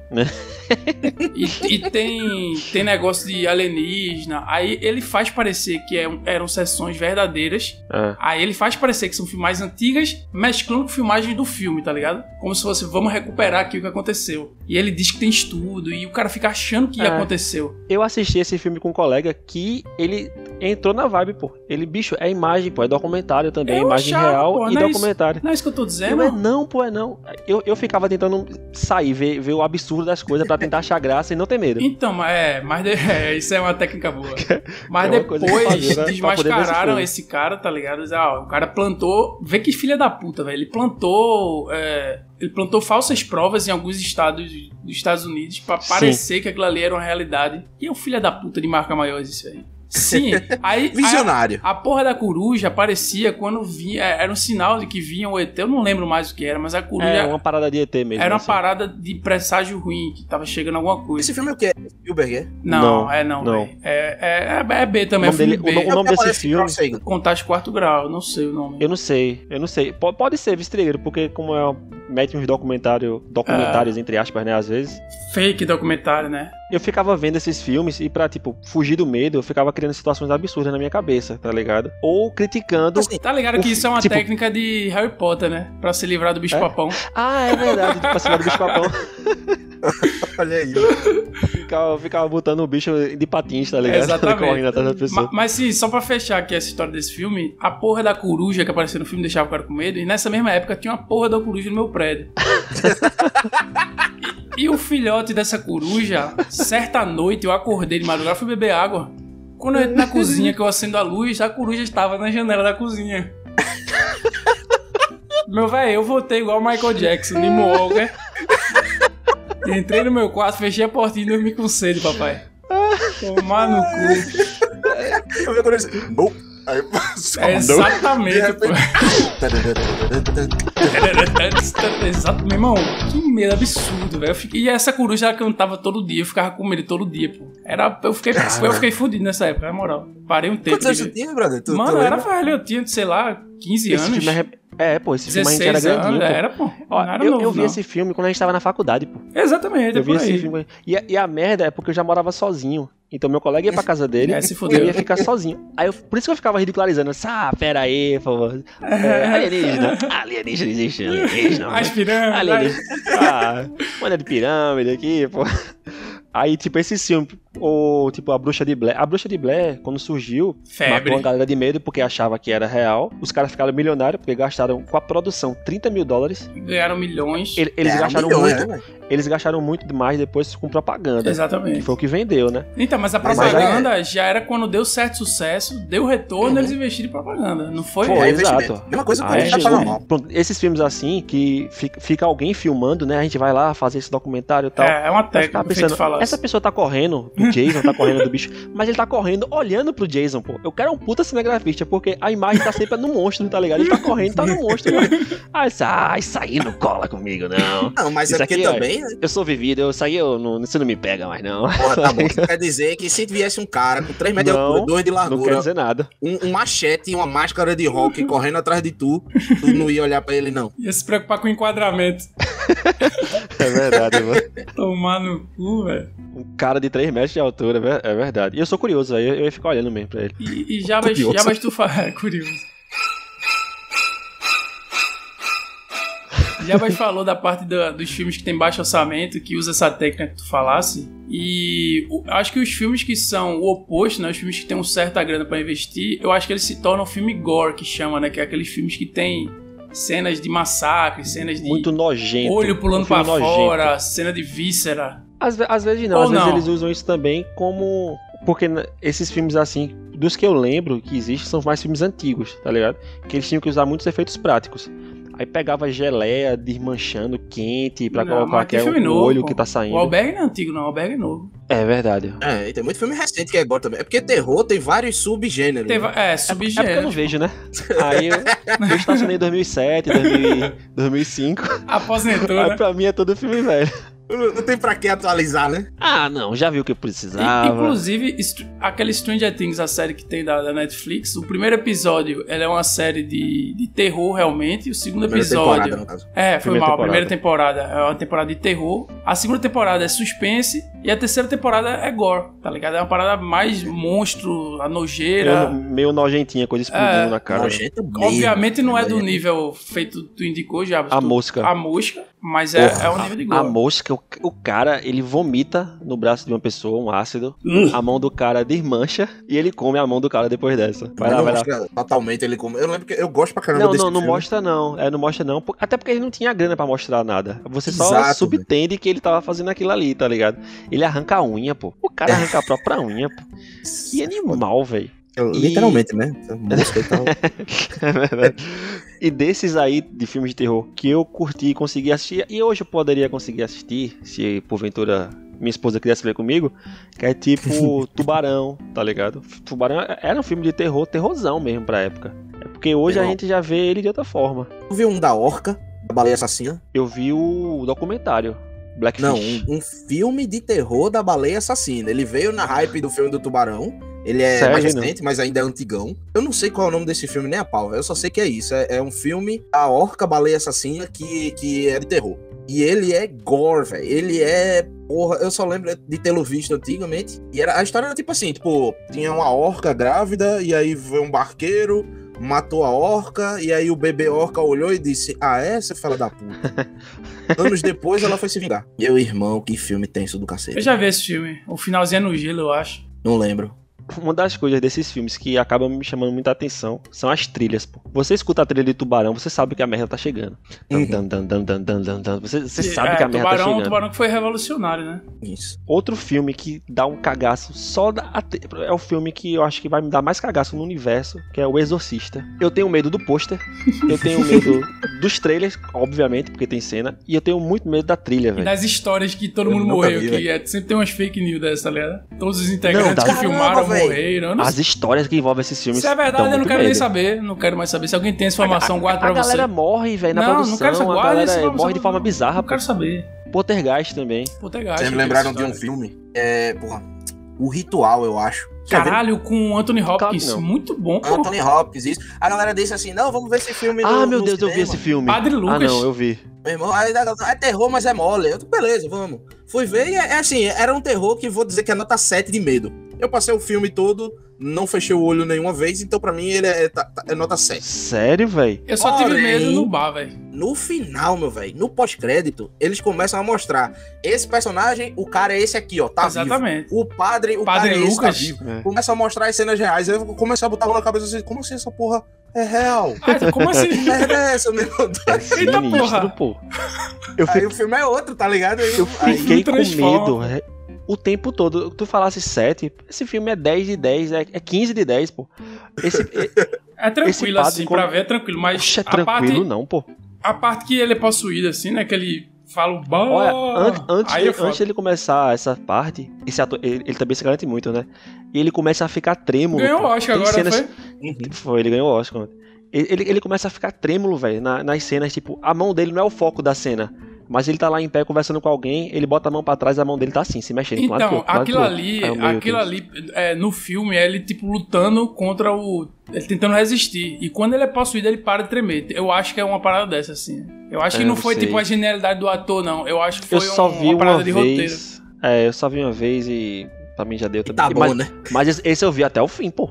e, e tem, tem negócio de alienígena. Aí ele faz parecer que é um- eram sessões verdadeiras. Ah, Aí ele faz parecer que são filmagens antigas, mesclando com filmagens do filme, tá ligado? Como se fosse, vamos recuperar aqui o que aconteceu. E ele diz que tem estudo, e o cara fica achando que É. aconteceu. eu assisti esse filme com um colega que ele entrou na vibe, pô. Ele, bicho, é imagem, pô, é documentário também, é Eu imagem achava, real pô, e não é isso? documentário. Não é isso que eu tô Eu, dizendo? é não, pô, é não. Eu, eu ficava tentando sair, ver, ver o absurdo das coisas pra tentar achar graça e não ter medo. Então, mas é, mas é, isso é uma técnica boa. Mas É depois fazer, né? Desmascararam esse cara, tá ligado? Diz, ah, o cara plantou. Vê que filha da puta, velho. Ele plantou. é, ele plantou falsas provas em alguns estados dos Estados Unidos pra Sim. parecer que aquilo ali era uma realidade. E é um filho da puta de marca maior isso aí. Sim, aí. Visionário. A porra da coruja aparecia quando vinha. é, Era um sinal de que vinha o ET. Eu não lembro mais o que era, mas a coruja É uma parada de ET mesmo. era uma assim. parada de presságio ruim, que tava chegando alguma coisa. Esse filme é o quê? Spielberg, é? Não, Não, é não, não. É, é, é, é B também, O é nome filme dele- B. o nome- É o desse filme- Sagan. Contato quarto grau, não sei o nome. Eu não sei, eu não sei. Po- Pode ser Vistregueiro, porque como é um- mete uns documentário, documentários entre aspas, né, às vezes. Fake documentário, né? Eu ficava vendo esses filmes e pra, tipo, fugir do medo, eu ficava criando situações absurdas na minha cabeça, tá ligado? Ou criticando. Assim, Tá ligado que O- isso é uma tipo- técnica de Harry Potter, né? Pra se livrar do bicho É? papão. Ah, é verdade, tipo, acima do bicho papão. olha aí. Ficava, ficava botando o bicho de patins, tá ligado? Exatamente. Correndo atrás da pessoa. Ma- Mas sim, só pra fechar aqui essa história desse filme, a porra da coruja que apareceu no filme deixava o cara com medo, e nessa mesma época tinha uma porra da coruja no meu prédio. E o filhote dessa coruja, certa noite eu acordei de madrugada, fui beber água. Quando eu entro na cozinha, que eu acendo a luz, a coruja estava na janela da cozinha. Meu velho, eu voltei igual Michael Jackson, de Moonwalker. Entrei no meu quarto, fechei a portinha e dormi com sede, papai. Tomar no cu. Eu vi disse, "Não." Aí só É exatamente, pô. Exato, meu irmão, que medo absurdo, velho. Fiquei- E essa coruja ela cantava todo dia, eu ficava com medo todo dia, pô. Era, eu fiquei, eu fiquei fudido nessa época, na moral. Parei um tempo. Quantos anos ver. tinha, brother? Tu, Mano, tu era velho, eu tinha, sei lá, 15 Esse anos. filme é... É, pô, esse filme a gente 16 era grandinho. pô. era, pô. Ó, era eu, novo, eu vi não. esse filme quando a gente tava na faculdade, pô. Exatamente, é Eu vi esse aí. filme. E, a- e a merda é porque eu já morava sozinho. Então meu colega ia pra casa dele É, se e eu ia ficar sozinho. Aí eu, por isso que eu ficava ridicularizando. Ah, pera aí, por favor. É, alienígena. Alienígena existe, alienígena. As pirâmides. Alienígena. Ah, manda de pirâmide aqui, pô. Aí, tipo, esse filme, ou tipo, a Bruxa de Blair. A Bruxa de Blair, quando surgiu, Febre. matou uma galera de medo porque achava que era real. Os caras ficaram milionários porque gastaram com a produção 30 mil dólares. Ganharam milhões. Ele- Eles Era gastaram milhões, muito. né? Eles gastaram muito demais depois com propaganda. Que Exatamente. foi o que vendeu, né? Então, mas a Mas propaganda já era quando deu certo sucesso, deu retorno, Uhum. eles investiram em propaganda. Não foi? Foi, É, exato. Mesma coisa que Aí a gente tá chegou- falando mal. pronto, esses filmes assim, que fica, fica alguém filmando, né? A gente vai lá fazer esse documentário e tal. É, é uma técnica pensando, essa pessoa tá correndo do Jason, tá correndo do bicho, mas ele tá correndo olhando pro Jason, pô. Eu quero um puta cinegrafista, porque a imagem tá sempre no monstro, tá ligado? Ele tá correndo, tá no monstro. Ah, isso, ah, isso aí não cola comigo, não. Não, mas Isso é porque aqui, ó. também, né? Eu sou vivido, eu saí, eu não, isso não me pega mais, não. Porra, tá bom. Isso quer dizer que se viesse um cara com 3 metros de Não, altura, 2 de Não quer largura, dizer nada. um, um machete e uma máscara de rock correndo atrás de tu, tu não ia olhar pra ele, não. Ia se preocupar com o enquadramento. É verdade, mano. Tomar no cu, velho. Um cara de 3 metros de altura, é é verdade. E eu sou curioso, aí eu ia ficar olhando mesmo pra ele. E, e já vai já vai tu falar. Curioso. Já vai falou da parte dos filmes que tem baixo orçamento, que usa essa técnica que tu falasse. E o- acho que os filmes que são o oposto, né? Os filmes que tem um certa grana pra investir, eu acho que eles se tornam filme gore, que chama, né? Que é aqueles filmes que tem cenas de massacre, cenas de Muito nojento. olho pulando Um pra nojento. fora, cena de víscera. Às, às vezes não, Ou às vezes não. eles usam isso também como. Porque esses filmes assim, dos que eu lembro que existem, são mais filmes antigos, tá ligado? Que eles tinham que usar muitos efeitos práticos. Aí pegava geleia desmanchando quente pra Não, colocar tem que é o olho pô. que tá O saindo. albergue não é antigo, não. O albergue é novo. É verdade. É, e tem muito filme recente que é gore também. É porque terror tem vários subgêneros. Teve, né? é, É porque eu não vejo, né? Aí eu, eu estacionei em 2007, 2000, 2005. Aposentou, Aí né? pra mim é todo filme velho. Não, não tem pra que atualizar, né? Ah, não, já viu o que eu precisava. Inclusive, aquele Stranger Things, a série que tem da, da Netflix, o primeiro episódio ela é uma série de, de terror realmente, e o segundo Primeira episódio. no caso. É, foi Primeira mal. A temporada. primeira temporada é uma temporada de terror. A segunda temporada é suspense. E a terceira temporada é gore, tá ligado? É uma parada mais monstro, a nojeira. meio, meio nojentinha, coisa explodindo É. na cara. Nojento mesmo. Obviamente não é do nível feito, tu indicou já. A tu- mosca. A mosca, mas é, Porra. é um nível de A gore. mosca, o, o cara, ele vomita no braço de uma pessoa um ácido. Hum. A mão do cara desmancha e ele come a mão do cara depois dessa. Vai Mas lá, não vai lá. totalmente ele como. Eu lembro que eu gosto pra caramba Não, desse não, não filme. mostra não. É, não mostra não. Até porque ele não tinha grana pra mostrar nada. Você só Exato, subtende que ele tava fazendo aquilo ali, tá ligado? Ele arranca a unha, pô. O cara arranca a própria unha, pô. Que animal, velho. Literalmente, né? Mosca e tal. É verdade. E desses aí de filmes de terror que eu curti e consegui assistir, e hoje eu poderia conseguir assistir, se porventura minha esposa quisesse ver comigo, que é tipo Tubarão, tá ligado? Tubarão era um filme de terror, terrorzão mesmo pra época. É porque hoje a Legal. gente já vê ele de outra forma. Tu viu um da Orca, da baleia assassina? Eu vi o documentário, Blackfish. Não, um, um filme de terror da baleia assassina. Ele veio na hype do filme do Tubarão. Ele é Sério, mais não? recente, mas ainda é antigão. Eu não sei qual é o nome desse filme, nem a pau. Eu só sei que é isso. É, é um filme da Orca Baleia Assassina que, que é de terror. E ele é gore, velho. Ele é. Porra, eu só lembro de tê-lo visto antigamente. E era, a história era tipo assim: tipo, tinha uma orca grávida, e aí veio um barqueiro, matou a orca, e aí o bebê orca olhou e disse: Ah, é, você fala da puta. Anos depois ela foi se vingar. Meu irmão, que filme tenso do Eu cacete. já vi esse filme. O finalzinho é no gelo, eu acho. Não lembro. Uma das coisas desses filmes que acabam me chamando muita atenção são as trilhas, pô. Você escuta a trilha de Tubarão, você sabe que a merda tá chegando. Dan, dan, dan. Você, você sabe é, que a merda tubarão, tá chegando. Tubarão que foi revolucionário, né? Isso. Outro filme que dá um cagaço só da, é o filme que eu acho que vai me dar mais cagaço no universo, que é o Exorcista. Eu tenho medo do pôster, eu tenho medo dos trailers, obviamente, porque tem cena, e eu tenho muito medo da trilha, E velho. das histórias que todo Eu mundo morreu, vi, que é, sempre tem umas fake news dessa, tá ligado? Todos os integrantes Não, que filmaram. Morreram. Não As histórias que envolvem esses filmes. Se é verdade, eu não quero nem medo. saber. Não quero mais saber. Se alguém tem essa informação, guarda pra A você. galera morre, velho, na não, produção. não quero saber. a Guarda essa morre de forma bizarra. Não pô. quero saber. Poltergeist também. Poltergeist. Vocês me lembraram de um filme? É, porra, O Ritual, eu acho. Caralho, com o Anthony Hopkins. Muito bom, pô. Anthony Hopkins, isso. A galera disse assim: não, vamos ver esse filme no Ah, meu no Deus, eu vi cinema. esse filme. Padre Ah, Lucas. não, eu vi. Meu irmão, aí, é terror, mas é mole. Eu, beleza, vamos. Fui ver e é, é assim, era um terror que vou dizer que é nota 7 de medo. Eu passei o filme todo, não fechei o olho nenhuma vez, então pra mim ele é, tá- tá- é nota 7. Sério, velho? Eu só tive Porém- medo no bar, velho. No final, meu velho, no pós-crédito, eles começam a mostrar esse personagem, o cara é esse aqui, ó, tá Exatamente. vivo. O padre, o Padre cara é esse, tá Lucas. vivo. É. Começa a mostrar as cenas reais, aí eu comecei a botar a mão na cabeça assim, como assim essa porra é real? Ah, como assim? Que merda é essa, meu? Eita Sinistro, porra. pô. Eu Aí fiquei, o filme é outro, tá ligado? Aí, eu aí- fiquei com medo é, o tempo todo. Tu falasse 7, esse filme é 10 de 10, é, é 15 de 10, pô. Esse, é, É tranquilo assim, quando- pra ver é tranquilo. Mas Puxa, é a, parte, tranquilo não, pô. a parte que ele é possuído, assim, né? Que ele fala o Olha, an- antes, de, é antes dele começar essa parte, esse ator, ele, ele também se garante muito, né? E ele começa a ficar trêmulo. Ganhou o. Oscar agora, cenas- foi? Foi, ele ganhou o Oscar. Ele, ele, ele começa a ficar trêmulo, velho, na- nas cenas, tipo, a mão dele não é o foco da cena. Mas ele tá lá em pé conversando com alguém, ele bota a mão pra trás e a mão dele tá assim, se mexendo. pro Então, outro, pro lado aquilo pro outro. ali, aquilo ali, é, no filme, é ele, tipo, lutando contra o. Ele tentando resistir. E quando ele é possuído, ele para de tremer. Eu acho que é uma parada dessa, assim. Eu acho que É, não não foi, sei. tipo, a genialidade do ator, não. Eu acho que foi Eu só um- vi uma uma, parada de roteiro. vez. É, eu só vi uma vez e pra mim já deu também. tá bom, mas, né? mas esse- eu vi até o fim, pô.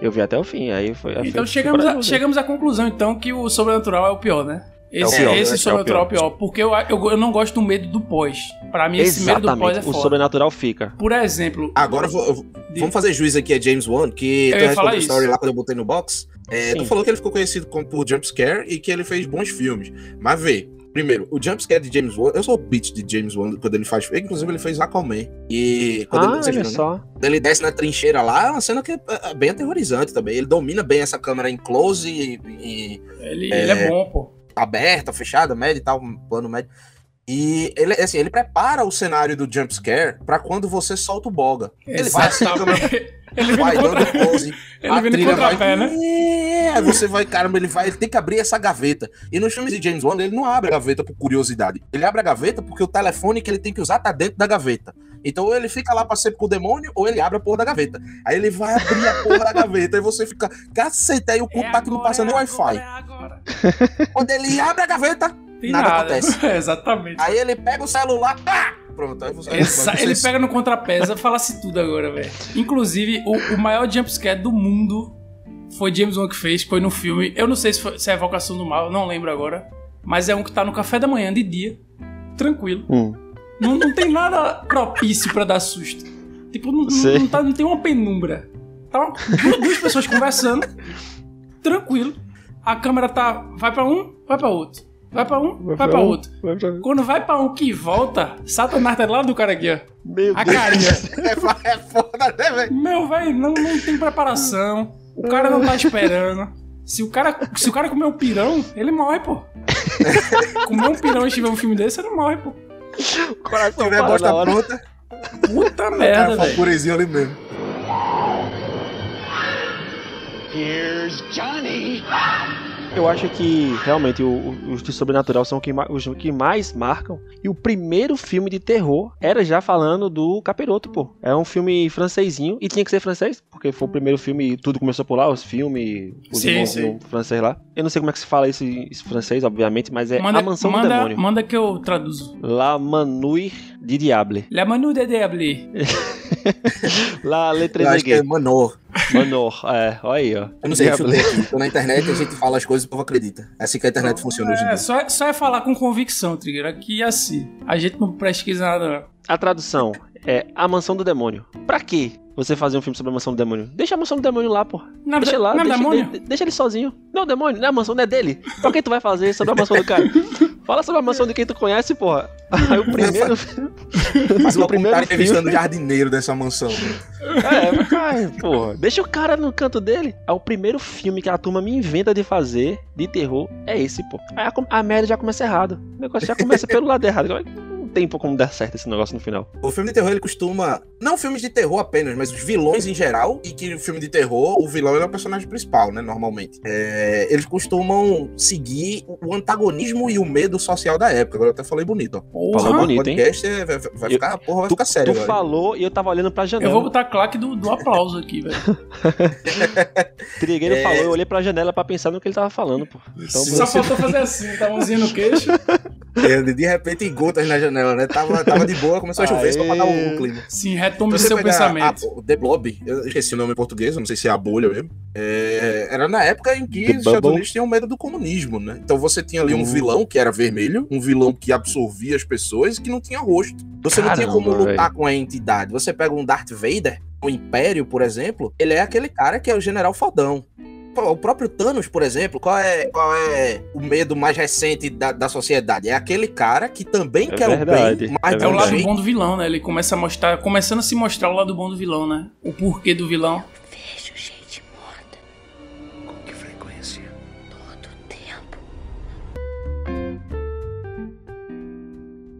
Eu vi até o fim, aí foi. Então foi- chegamos, foi a, chegamos à conclusão, então, que o sobrenatural é o pior, né? Esse, pior, esse é o sobrenatural é o pior. Porque eu, eu, eu não gosto do medo do pós. Pra mim, esse medo do pós é Exatamente, o foda. sobrenatural fica. Por exemplo, Agora eu vou- vamos fazer juiz aqui a James Wan, que Eu tu respondeu story lá quando eu botei no box. É, tu falou que ele ficou conhecido como, por Jumpscare e que ele fez bons filmes. Mas vê, primeiro, o Jumpscare de James Wan, eu sou o bitch de James Wan quando ele faz. Inclusive, ele fez Aquaman. E quando Ah, ele, olha viram, né? só. Quando ele desce na trincheira lá, é uma cena que é, é bem aterrorizante também. Ele domina bem essa câmera em close e, e ele ele é bom, pô. Aberta, fechada, média e tal, plano médio. E ele, assim, ele prepara o cenário do jumpscare pra quando você solta o boga. Ele vai câmera. Ele vai no contra... dando close. Ele a vem no trilha vai. contrapé, né? É, Aí você vai, caramba, ele vai, ele tem que abrir essa gaveta. E nos filmes de James Wan, ele não abre a gaveta por curiosidade. Ele abre a gaveta porque o telefone que ele tem que usar tá dentro da gaveta. Então ou ele fica lá pra ser com o demônio, ou ele abre a porra da gaveta. Aí ele vai abrir a porra da gaveta. Aí você fica, caceta, aí o cu tá que não passa nem Wi-Fi. É. Quando ele abre a gaveta, Tem Nada nada. acontece. Exatamente. aí ele pega o celular, pá! Pronto, aí você. Ele pega no contrapesa, falasse tudo agora, velho. Inclusive, o, o maior jumpscare do mundo foi James Wan que fez, foi no filme. Eu não sei se, foi- se é Evocação do Mal, não lembro agora. Mas é um que tá no café da manhã de dia, tranquilo. Hum. Não, não tem nada propício pra dar susto. Tipo, não, não, tá- não tem uma penumbra. Tá duas, duas pessoas conversando, tranquilo. A câmera tá. Vai pra um, vai pra outro. Vai pra um, vai pra outro. Vai pra- Quando vai pra um que volta, Satanás tá do lado do cara aqui, ó. Meu A Deus. carinha. É, é foda, né, velho? Meu, velho, não, não tem preparação. O cara não tá esperando. Se o cara, se o cara comer um pirão, ele morre, pô. comer um pirão e tiver um filme desse, ele morre, pô. O coração para bosta pronta, Puta é merda, um velho. purezinho ali mesmo. Eu acho que realmente o- o- os de sobrenatural são os que mais marcam. E o primeiro filme de terror era já falando do Capiroto, pô. É um filme francesinho e tinha que ser francês, porque foi o primeiro filme e tudo começou por lá, os filmes, os Sim, irmãos sim. francês lá. Eu não sei como é que se fala esse, esse francês, obviamente, mas é Manda, A Mansão do manda, Demônio. manda que eu traduzo. La Manouille du Diable. La Manu de Diable. La Lettre Eu acho que é. Manor. Manor, é, olha aí, ó. Eu não sei, chutei aqui. Tô na internet, a gente fala as coisas e o povo acredita. É assim que a internet funciona hoje em É, dia. só, só é falar com convicção, Trigger. Aqui é assim. A gente não pesquisa nada, não. A tradução é A Mansão do Demônio. Pra quê? você fazer um filme sobre a mansão do demônio? Deixa a mansão do demônio lá, pô. Não é, Deixa ele lá, não é deixa, demônio? de- deixa ele sozinho. Não, o demônio, não é a mansão, não é dele. Pra que tu vai fazer sobre a mansão do cara? Fala sobre a mansão de quem tu conhece, porra. Aí o primeiro. Faz o primeiro cara entrevistando filme. o jardineiro dessa mansão. né? É, ai, porra. Deixa o cara no canto dele. É o primeiro filme que a turma me inventa de fazer de terror. É esse, pô. Aí a, a merda já começa errado. O negócio já começa pelo lado errado. Tem como dar certo esse negócio no final. O filme de terror, ele costuma. Não filmes de terror apenas, mas os vilões em geral. E que o filme de terror, o vilão é o personagem principal, né? Normalmente. É, eles costumam seguir o antagonismo e o medo social da época. Agora eu até falei bonito, ó. Porra. Falou O bonito, hein? podcast é- vai, vai Eu- ficar, porra, vai ficar sério. Tu agora. falou e eu tava olhando pra janela. Eu vou botar claque do, do aplauso aqui, velho. Trigueiro É. falou, eu olhei pra janela pra pensar no que ele tava falando, pô. Então, Só você- faltou fazer assim, tá mãozinha no queixo. É, de repente, gotas na janela, né? Tava, tava de boa, começou a chover só pra dar Aê. o clima. Sim, retome você seu pensamento. a- o The Blob, eu esqueci o nome em português, não sei se é a bolha mesmo. É, era na época em que The os Estados. Unidos tinham medo do comunismo, né? Então você tinha ali um Hum. vilão que era vermelho, um vilão que absorvia as pessoas e que não tinha rosto. Você não tinha Caramba, como lutar velho. com a entidade. Você pega um Darth Vader, o Império, por exemplo, ele é aquele cara que é o general fodão. O próprio Thanos, por exemplo, qual é, qual é o medo mais recente da, da sociedade? É aquele cara que também É quer verdade, o bem, mas é É o lado bom do vilão, né? Ele começa a mostrar, começando a se mostrar o lado bom do vilão, né? O porquê do vilão.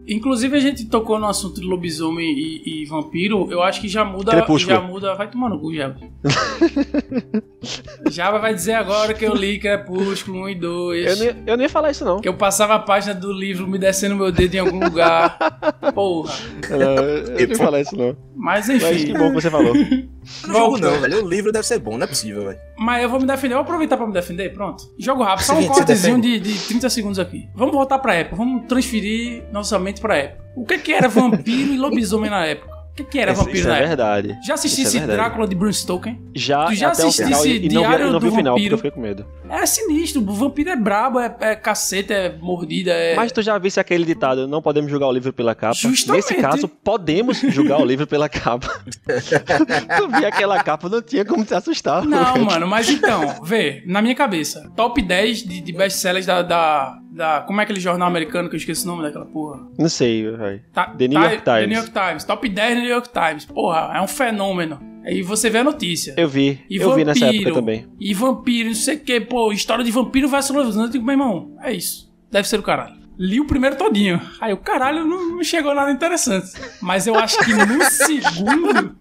Inclusive a gente tocou no assunto de lobisomem e, e vampiro. Eu acho que já muda. Crepúsculo. Já muda. Vai tomar no cu, Java. Java vai dizer agora que eu li Crepúsculo 1 e 2. eu, não ia, eu não ia falar isso, não. Que eu passava a página do livro me descendo meu dedo em algum lugar. Porra. Não, eu não ia falar isso, não. Mas Mas enfim. que bom que você falou. Eu não jogo não, velho. O livro deve ser bom, não é possível, velho. Mas eu vou me defender. Eu vou aproveitar pra me defender. Pronto. Jogo rápido. Só um cortezinho de, de 30 segundos aqui. Vamos voltar pra época. Vamos transferir nossa mente pra época. O que, que era vampiro e lobisomem na época? O que, que era Isso, vampiro isso na é época? verdade. Já assistisse é verdade. Drácula de Bram Stoker? Já, Tu já até o assistisse final e, e não vi, Diário e não vi do o final, porque Vampiro? eu fiquei com medo. É sinistro. O vampiro é brabo, é, é cacete, é mordida, é. Mas tu já visse aquele ditado, não podemos julgar o livro pela capa? Justamente. Nesse caso, podemos julgar o livro pela capa. tu via aquela capa, não tinha como te assustar. Não, mano, mas então, vê, na minha cabeça, top 10 de, de best-sellers da, da, da- Como é aquele jornal americano que eu esqueci o nome daquela porra? Não sei, velho. Tá- The New tá- York The Times. New York Times. Top 10 do New York Times. Porra, é um fenômeno. Aí você vê a notícia. Eu vi, E eu vi nessa vampiro, época também. E vampiro, não sei o que, pô, história de vampiro versus lobisomem. Eu digo, meu irmão, é isso. Deve ser o caralho. Li o primeiro todinho. Aí o caralho não, não chegou nada interessante. Mas eu acho que no segundo.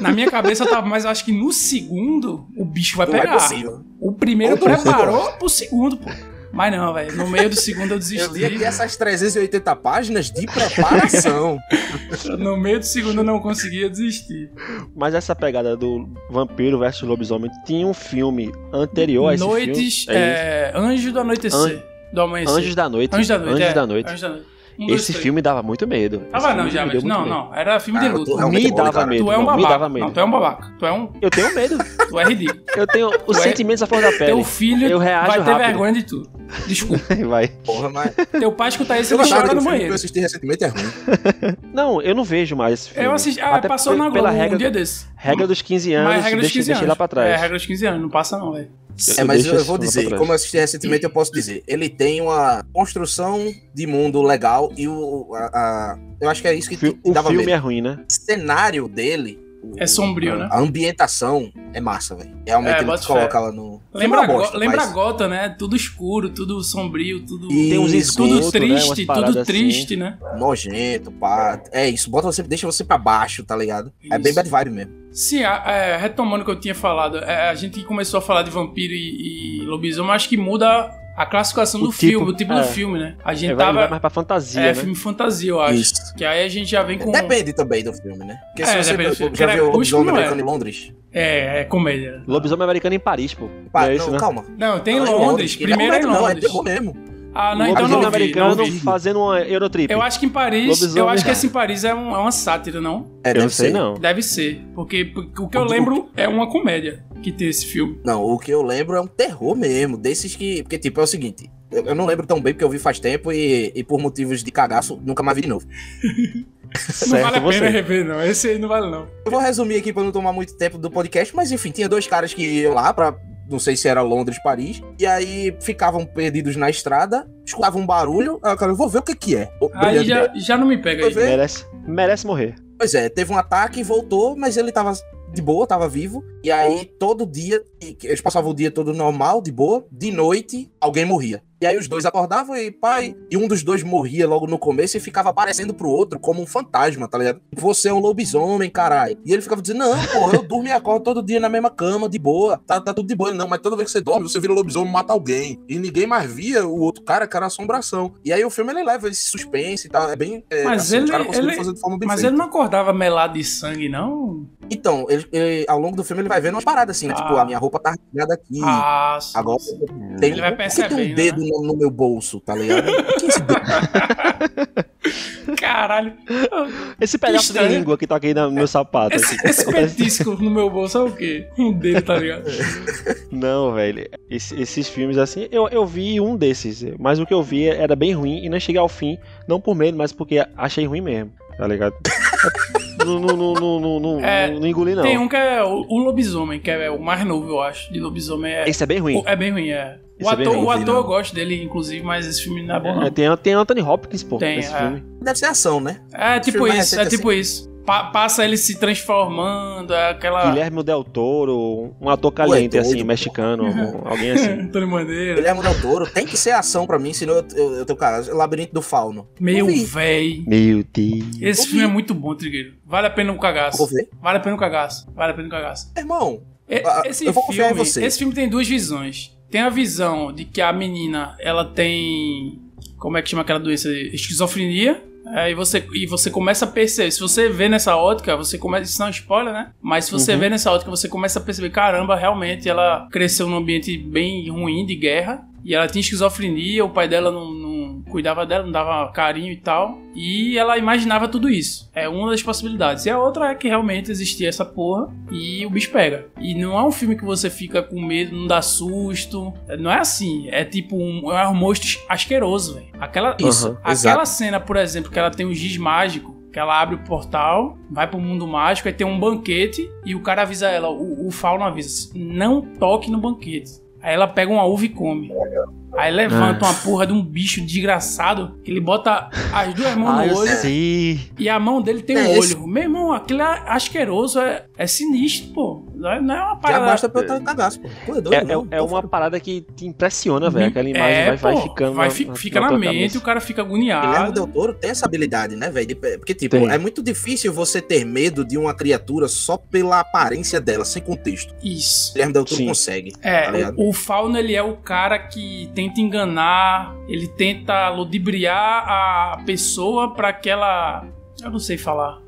Na minha cabeça tava, mas eu acho que no segundo o bicho vai Não é pegar. possível. o primeiro Outro preparou pro segundo, pô. Mas não, velho. No meio do segundo eu Eu li aqui desisti. essas 380 páginas de preparação. No meio do segundo eu não conseguia desistir. Mas essa pegada do vampiro versus lobisomem tinha um filme anterior a esse Noites. filme. É É, Anjo do Anoitecer. Do amanhecer. Anjos da Noite. Anjos da Noite. Anjos é. da Noite. Anjos da Noite. Um, dois, Esse três. filme dava muito medo. Tava não, já, me deu mas muito não, medo. não. Era filme de luta. realmente Me dava cara. medo. Tu é um não, me babaca. dava medo. Não, tu é um babaca. Tu é um. Eu tenho medo. Tu é ridículo. Eu tenho os Tu é- sentimentos à flor da pele. Teu filho Eu reajo vai ter rápido. vergonha de tu. Desculpa. Vai. Porra, mas. Teu pai escutar isso, Eu ele chora no filme que eu banheiro. assisti recentemente, é ruim. Não, eu não vejo mais esse filme. Eu assisti. Ah, Até passou na pela Globo regra, um dia desse. regra dos 15 anos, Mas é regra dos deixa, 15 deixa anos. lá pra trás. É, regra dos 15 anos, não passa não, velho. É, mas eu, eu vou dizer, como eu assisti recentemente, eu posso dizer. Ele tem uma construção de mundo legal e o. A, a- eu acho que é isso que O fi- te O dava filme medo. é ruim, né? O cenário dele. É sombrio, né? A ambientação é massa, velho. Realmente É, ele te fé. coloca lá no. Lembra, é bosta, Go- lembra mas- Gota, né? Tudo escuro, tudo sombrio, tudo. E- Tem uns Isso, esgotos, Tudo né? triste, paradas tudo assim. triste, né? nojento, pá. É isso, bota você, deixa você pra baixo, tá ligado? É bem Isso. bad vibe mesmo. Sim, a- é, retomando o que eu tinha falado, é, a gente começou a falar de vampiro e, e lobisomem, acho que muda a classificação O do tipo, filme, o tipo é. do filme, né? A gente É, vai, vai tava. mais pra fantasia, É, né? filme fantasia, eu acho. Isso. Que aí a gente já vem com. Depende também do filme, né? Porque É, se você depende do filme. já viu o Lobisomem é. Americano em Londres? É, é comédia. Lobisomem americano em Paris, pô. Não é isso, não, né? calma. Não, tem em Não, Londres. que não Primeiro é em comédia, Não, é Londres. terror mesmo. Ah, não, então não vi, americano não vi. fazendo uma Eurotrip. Eu acho que em Paris, Lobisomem- eu acho que esse em Paris é, um- é uma sátira, não? É, Eu não deve sei, ser. não. Deve ser. Porque, porque o que eu lembro é uma comédia que tem esse filme. Não, o que eu lembro é um terror mesmo, desses que... Porque, tipo, é o seguinte, eu eu não lembro tão bem porque eu vi faz tempo e, e por motivos de cagaço, nunca mais vi de novo. Não Certo, vale a você. pena rever, não. Esse aí não vale, não. Eu vou resumir aqui pra não tomar muito tempo do podcast, mas enfim, tinha dois caras que iam lá pra. Não sei se era Londres, Paris. E aí ficavam perdidos na estrada, escutavam um barulho. Aí cara, eu vou ver o que que é. Aí já, já não me pega aí. Merece, merece morrer. Pois é, teve um ataque, voltou, mas ele tava de boa, tava vivo. E aí todo dia, e- eles passavam o dia todo normal, de boa. De noite, alguém morria. E aí os dois acordavam e pai. E um dos dois morria logo no começo e ficava aparecendo pro outro como um fantasma, tá ligado? Você é um lobisomem, caralho. E ele ficava dizendo: Não, porra, eu durmo e acordo todo dia na mesma cama, de boa. Tá, tá tudo de boa. Ele, Não, mas toda vez que você dorme, você vira lobisomem mata alguém. E ninguém mais via o outro cara, que era assombração. E aí o filme ele leva esse suspense e tal. É bem. é, Mas assim, ele- ele- fazer de forma bem Mas feita. ele não acordava melado de sangue, não? Então, ele, ele- ao longo do filme ele vai vendo umas paradas assim, né? Ah. Tipo, a minha roupa tá rasgada aqui. Ah, sim. Agora sim. tem, ele vai tem um dedo no, no meu bolso, tá ligado? Caralho. Esse pedaço de língua que tá aqui no meu sapato. Esse, aqui. esse petisco no meu bolso é o quê? Um dele, tá ligado? Não, velho. Esse- esses filmes assim, eu, eu vi um desses, mas o que eu vi era bem ruim e não cheguei ao fim, não por medo, mas porque achei ruim mesmo, tá ligado? não, não, não, não, não, não, É, não engoli, não. Tem um que é o, o lobisomem, que é o mais novo, eu acho. De lobisomem é. Esse é bem ruim. É bem ruim, é. O Esse é bem ator, ruim, o ator não. eu gosto dele, inclusive, mas esse filme não é bom, É, não. tem, tem Anthony Hopkins, pô, Tem, nesse é. filme. Deve ser ação, né? É tipo isso, é tipo isso. Pa- passa ele se transformando, é aquela. Guilherme Del Toro, um ator caliente, doido, assim, mexicano, alguém assim. Antônio Bandeira. Guilherme Del Toro tem que ser ação pra mim, senão eu, eu, eu tenho cara. Labirinto do Fauno. Meu véi. Meu Deus. Esse Não filme é muito bom, Trigueiro. Vale a pena o cagaço. Vou ver. Vale a pena o cagaço. Vale a pena o cagaço. Irmão, E- Ah, Esse eu vou confiar em filme, você. esse filme tem duas visões. Tem a visão de que a menina, ela tem. Como é que chama aquela doença? Esquizofrenia. É, e, você, e você começa a perceber. Se você vê nessa ótica, você começa. Isso não é spoiler, né? Mas se você Uhum. vê nessa ótica, você começa a perceber: caramba, realmente ela cresceu num ambiente bem ruim de guerra. E ela tinha esquizofrenia, o pai dela não, não cuidava dela, não dava carinho e tal. E ela imaginava tudo isso. É uma das possibilidades. E a outra é que realmente existia essa porra e o bicho pega. E não é um filme que você fica com medo, não dá susto. Não é assim. É tipo um, é um monstro asqueroso, velho. Aquela, Isso, Aham. aquela exato. cena, por exemplo, que ela tem um giz mágico. Que ela abre o portal, vai pro mundo mágico, aí tem um banquete e o cara avisa ela, o, o fauno avisa, não toque no banquete. Aí ela pega uma uva e come. Aí levanta uma porra de um bicho desgraçado que ele bota as duas mãos Ah, no eu olho sei. e a mão dele tem É, um esse- olho. Meu irmão, aquilo é asqueroso, é, é sinistro, pô. Não é, é uma já parada. basta pra eu estar cagaço, pô. Pô, é doido, É, não. é, é uma parada que te impressiona, velho. Aquela imagem É, vai, vai pô, ficando. vai na- fi- na- fica na na mente, cabeça. o cara fica Guilherme agoniado. Del Toro tem essa habilidade, né, velho? Porque, tipo, Tem. é muito difícil você ter medo de uma criatura só pela aparência dela, sem contexto. Isso. Guilherme Del Toro Sim. consegue. tá É, ligado? o, o Fauno ele é o cara que tenta enganar, ele tenta ludibriar a pessoa pra que ela. Eu não sei falar.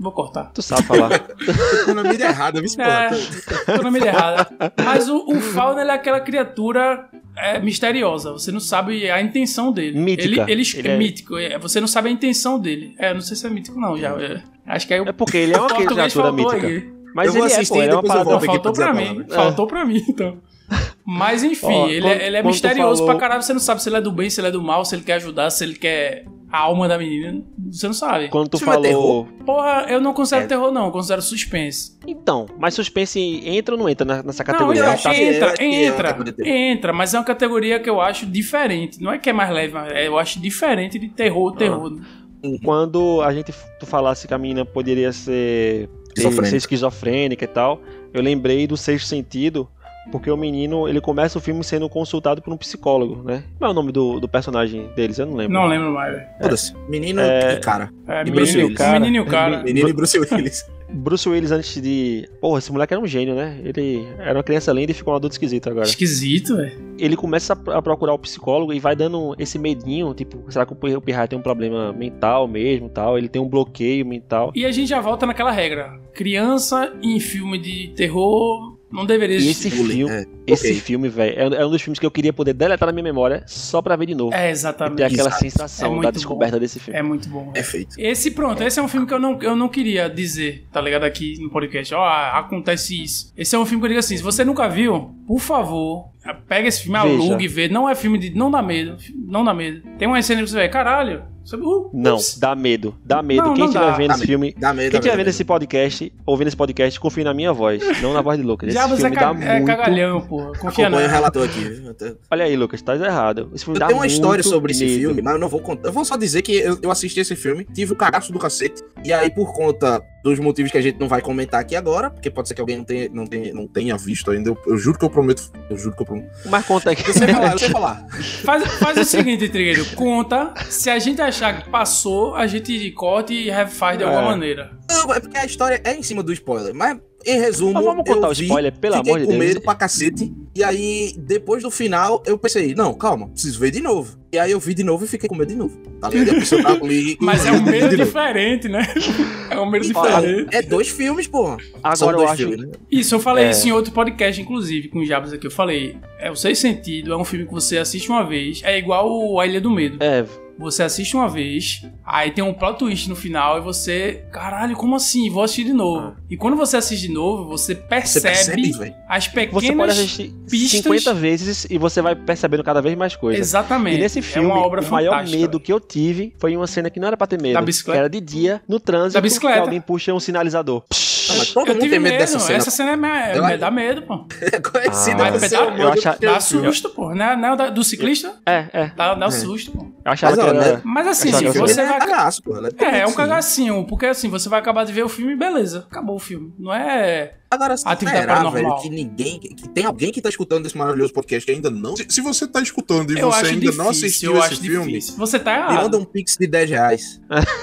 Vou cortar. Tu sabe falar. Tô na mídia errada, viu, É, porra? tô na mídia errada. Mas o, o Fauno ele é aquela criatura é, misteriosa. Você não sabe a intenção dele. Mítica. Ele, ele, Ele é, é- mítico. é, Você não sabe a intenção dele. É, não sei se é mítico não. Já. é, acho que aí o É porque ele é uma criatura mítica. aqui. Mas Eu vou ele é, assistir pô, e é eu volto Não, aqui pra faltou pra mim. palavra. Faltou pra mim, então. Mas enfim, Ó, ele, quando- é, ele é quando misterioso falou- pra caralho. Você não sabe se ele é do bem, se ele é do mal, se ele quer ajudar, se ele quer a alma da menina. Você não sabe. Quando tu é falou. Porra, eu não considero É. terror, não. Eu considero suspense. Então, mas suspense entra ou não entra nessa Não, categoria? então, eu acho que- eu entra, entra, terror. entra, mas é uma categoria que eu acho diferente. Não é que é mais leve, mas é- eu acho diferente de terror, terror. Quando a gente tu falasse que a menina poderia ser, ter- Esquizofrênica. ser esquizofrênica e tal, eu lembrei do sexto sentido, porque o menino ele começa o filme sendo consultado por um psicólogo, né? Qual é o nome do, do personagem deles? Eu não lembro. Não lembro mais, velho. Foda-se. Menino É. e cara. É, E menino, Bruce Willis. Cara, menino e o cara. Menino e Bruce Willis. Bruce Willis antes de. Porra, esse moleque era um gênio, né? Ele era uma criança linda e ficou um adulto esquisito agora. Esquisito, velho. Ele começa a a procurar o psicólogo e vai dando esse medinho, tipo, será que o Pirraia tem um problema mental mesmo tal? Ele tem um bloqueio mental. E a gente já volta naquela regra. Criança em filme de terror não deveria E existir. esse filme, é. esse ok. filme, velho, é, é um dos filmes que eu queria poder deletar na minha memória só pra ver de novo. É, e ter exatamente. aquela Exato. sensação É da descoberta desse filme. É muito bom. velho. Perfeito. Esse, pronto, esse é um filme que eu não, eu não queria dizer, tá ligado? Aqui no podcast. Ó, acontece isso. Esse é um filme que eu digo assim: se você nunca viu, por favor, pega esse filme, alugue e vê. Não é filme de. Não dá medo. Não dá medo. Tem uma cena que você vê, caralho, Sobre o- Não, Ups. dá medo. Dá medo. Não, Quem estiver vendo Dá esse medo. filme. Dá medo, Quem estiver vendo esse podcast, ouvindo esse podcast, confie na minha voz, não na voz de Lucas. Esse é, filme ca- dá é muito. cagalhão, porra. Confia não. O relator aqui. Eu Olha aí, Lucas, tá errado. Esse filme dá tenho uma história sobre esse medo. filme, mas eu não vou contar. Eu vou só dizer que eu, eu assisti esse filme, tive o cagaço do cacete, e aí por conta dos motivos que a gente não vai comentar aqui agora, porque pode ser que alguém não tenha, não tenha, não tenha visto ainda, eu, eu juro que eu prometo, eu juro que eu prometo. Mas conta aqui. Eu sei falar, eu sei falar. Faz, faz o seguinte, Trigueiro. Conta. Se a gente achar que passou, a gente corta e refaz de alguma É. maneira. Não, é porque a história é em cima do spoiler, mas em resumo, Mas vamos contar eu o vi, spoiler, pelo fiquei amor de com Deus. medo pra cacete, e aí depois do final eu pensei, não, calma, preciso ver de novo. E aí eu vi de novo e fiquei com medo de novo. Tá ligado? E comigo, Mas é um medo diferente, né? É um medo Fala, diferente. É dois filmes, porra. São Agora eu dois acho. filmes, né? Isso, eu falei É. isso em outro podcast, inclusive, com o Jabas aqui. Eu falei, é o Seis Sentido, é um filme que você assiste uma vez, é igual o A Ilha do Medo. É, Você assiste uma vez, aí tem um plot twist no final e você, caralho, como assim? Vou assistir de novo. E quando você assiste de novo, você Você percebe, percebe, velho. as você pode pequenas assistir pistas- 50 vezes e você vai percebendo cada vez mais coisas. Exatamente. E nesse filme, é uma obra o maior fantástica. medo que eu tive foi uma cena que não era pra ter medo. Da bicicleta? Que era de dia, no trânsito, Da bicicleta. que alguém puxa um sinalizador. Não, mas todo Eu mundo tive tem medo, medo, dessa cena. essa cena é, me- Eu me acho- dá medo, pô. É conhecida Ah, mas dá- eu acha- Dá susto, pô. Não é, não é da- do ciclista? É, é. Dá, dá É. susto, pô. Eu achava Mas, que era... né? Mas assim, se você é vai. cagaço, pô. ela É, é um sim. cagacinho, porque assim, você vai acabar de ver o filme, beleza, acabou o filme. Não é. Agora, Atividade será, paranormal. velho, que ninguém... Que, tem alguém que tá escutando esse maravilhoso podcast que ainda não... Se, se você tá escutando e eu você acho ainda difícil, não assistiu eu esse filme, difícil. Você tá Me errado. manda um pix de 10 reais.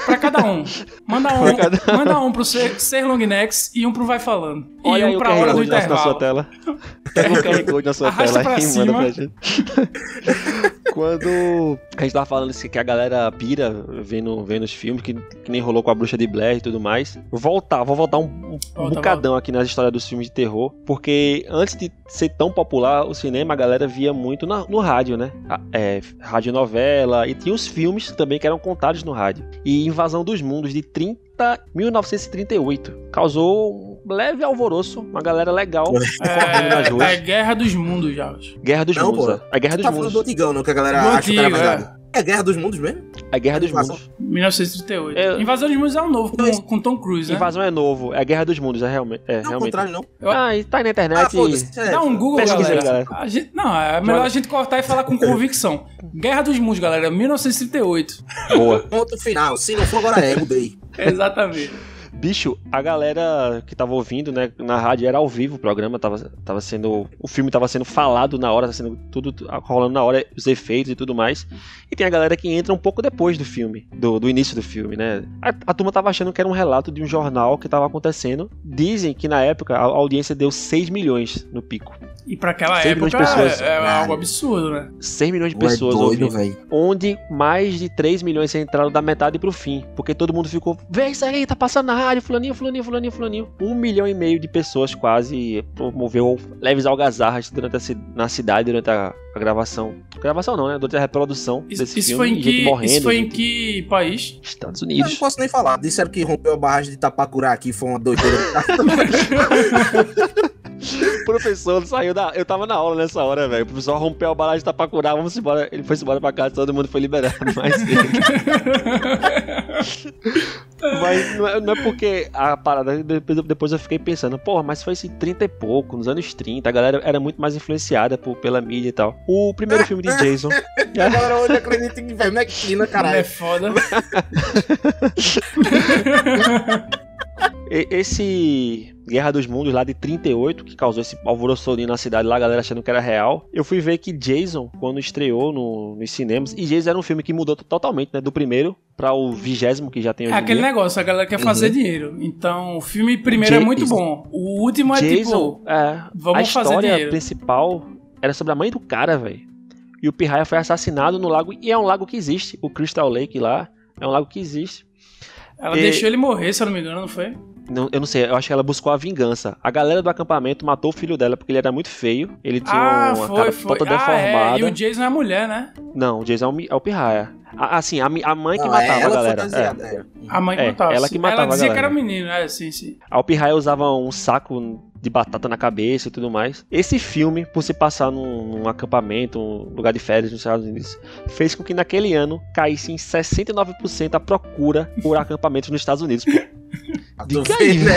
Pra cada um. Manda um, manda um pro ser, ser long necks e um pro vai falando. E Olha aí um pra hora do Code na, sua intervalo. tela. Pega o QR Code na sua Arrasta tela pra e manda pra gente. Quando a gente tava falando assim, que a galera pira vendo, vendo os filmes, que, que nem rolou com a Bruxa de Blair e tudo mais. Voltar, vou voltar um, um Volta, bocadão aqui nas histórias dos filmes de terror, porque antes de ser tão popular o cinema, a galera via muito na- no rádio, né? A- É, radionovela, e tinha os filmes também que eram contados no rádio. E Invasão dos Mundos, de 30, 1938, causou um leve alvoroço, uma galera legal nas É, ruas. é Guerra dos Mundos, já. Guerra dos Não, Mundos, pô. é. a Guerra Tá dos falando Mundos. do antigão, não? Que a galera acha que era antigo, verdade. É Guerra dos Mundos mesmo? A Guerra dos Invasão. Mundos. 1938. É. Invasão dos Mundos é um novo, com, Dois. com Tom Cruise, né? Invasão é novo, é a Guerra dos Mundos, é realmente. É, Não, ao realmente. contrário, não. Eu- Ah, e tá aí na Ah, internet. foda-se. É, Dá um Google, Pesquisa aí, galera. galera. A gente- não, é melhor Joga. a gente cortar e falar com convicção. Guerra dos Mundos, galera, 1938. Boa. Ponto final. Se não for, agora é. Mudei. Exatamente. Bicho, a galera que tava ouvindo, né, na rádio era ao vivo o programa, tava, tava sendo. O filme tava sendo falado na hora, tava sendo tudo rolando na hora, os efeitos e tudo mais. E tem a galera que entra um pouco depois do filme, do, do início do filme, né? A, a turma tava achando que era um relato de um jornal que tava acontecendo. Dizem que na época a, a audiência deu 6 milhões no pico. E pra aquela 100 milhões época de pessoas. é, é algo absurdo, né? 6 milhões de é pessoas doido, ouvindo. velho. onde mais de 3 milhões entraram da metade pro fim. Porque todo mundo ficou, vê isso aí, tá passando na rádio, fulaninho, fulaninho, fulaninho, fulaninho. Um milhão e meio de pessoas quase promoveu leves algazarras durante a, na cidade durante a, a gravação. Gravação não, né? Durante a reprodução Isso, desse isso filme. foi em que, morrendo. isso foi em gente- que país? Estados Eu não Unidos. posso nem falar. Disseram que rompeu a barragem de Itapacurá aqui, foi uma doideira. O professor saiu da. Eu tava na aula nessa hora, velho. O professor rompeu a barragem de Tapacurá, vamos embora. Ele foi embora pra casa, todo mundo foi liberado. Mas, mas não, é, não é porque a parada. Depois, eu fiquei pensando, porra, mas foi esse 30 e pouco, nos anos 30. A galera era muito mais influenciada por, pela mídia e tal. O primeiro filme de Jason. Agora hoje acredito em Vermectina, É caralho. foda. Esse Guerra dos Mundos lá de 38, que causou esse alvoroço na cidade lá, a galera achando que era real. Eu fui ver que Jason, quando estreou no, nos cinemas, e Jason era um filme que mudou totalmente, né? Do primeiro para o vigésimo que já tem É hoje em aquele dia. negócio, a galera quer fazer dinheiro. Então, o filme primeiro é muito bom. O último é Jason, tipo. é, vamos a história principal era sobre a mãe do cara, velho. E o Pirraia foi assassinado no lago, e é um lago que existe. O Crystal Lake lá é um lago que existe. Ela E- deixou ele morrer, se eu não me engano, não foi? Não, eu não sei, eu acho que ela buscou a vingança. A galera do acampamento matou o filho dela porque ele era muito feio. Ele tinha Ah, uma foi, cara foi. toda Ah, deformada. é. E o Jason é a mulher, né? Não, o Jason é o, é o Pirraia. A- Assim, a, a mãe que Não, matava a ela galera. fantasiada, É. é. A mãe que É, matava. ela que matava Ela dizia a que era galera. menino, é, sim, sim. O Pirraia usava um saco de batata na cabeça e tudo mais. Esse filme, por se passar num, num acampamento, um lugar de férias nos Estados Unidos, fez com que naquele ano caísse em 69% a procura por acampamentos nos Estados Unidos. Diga aí, né?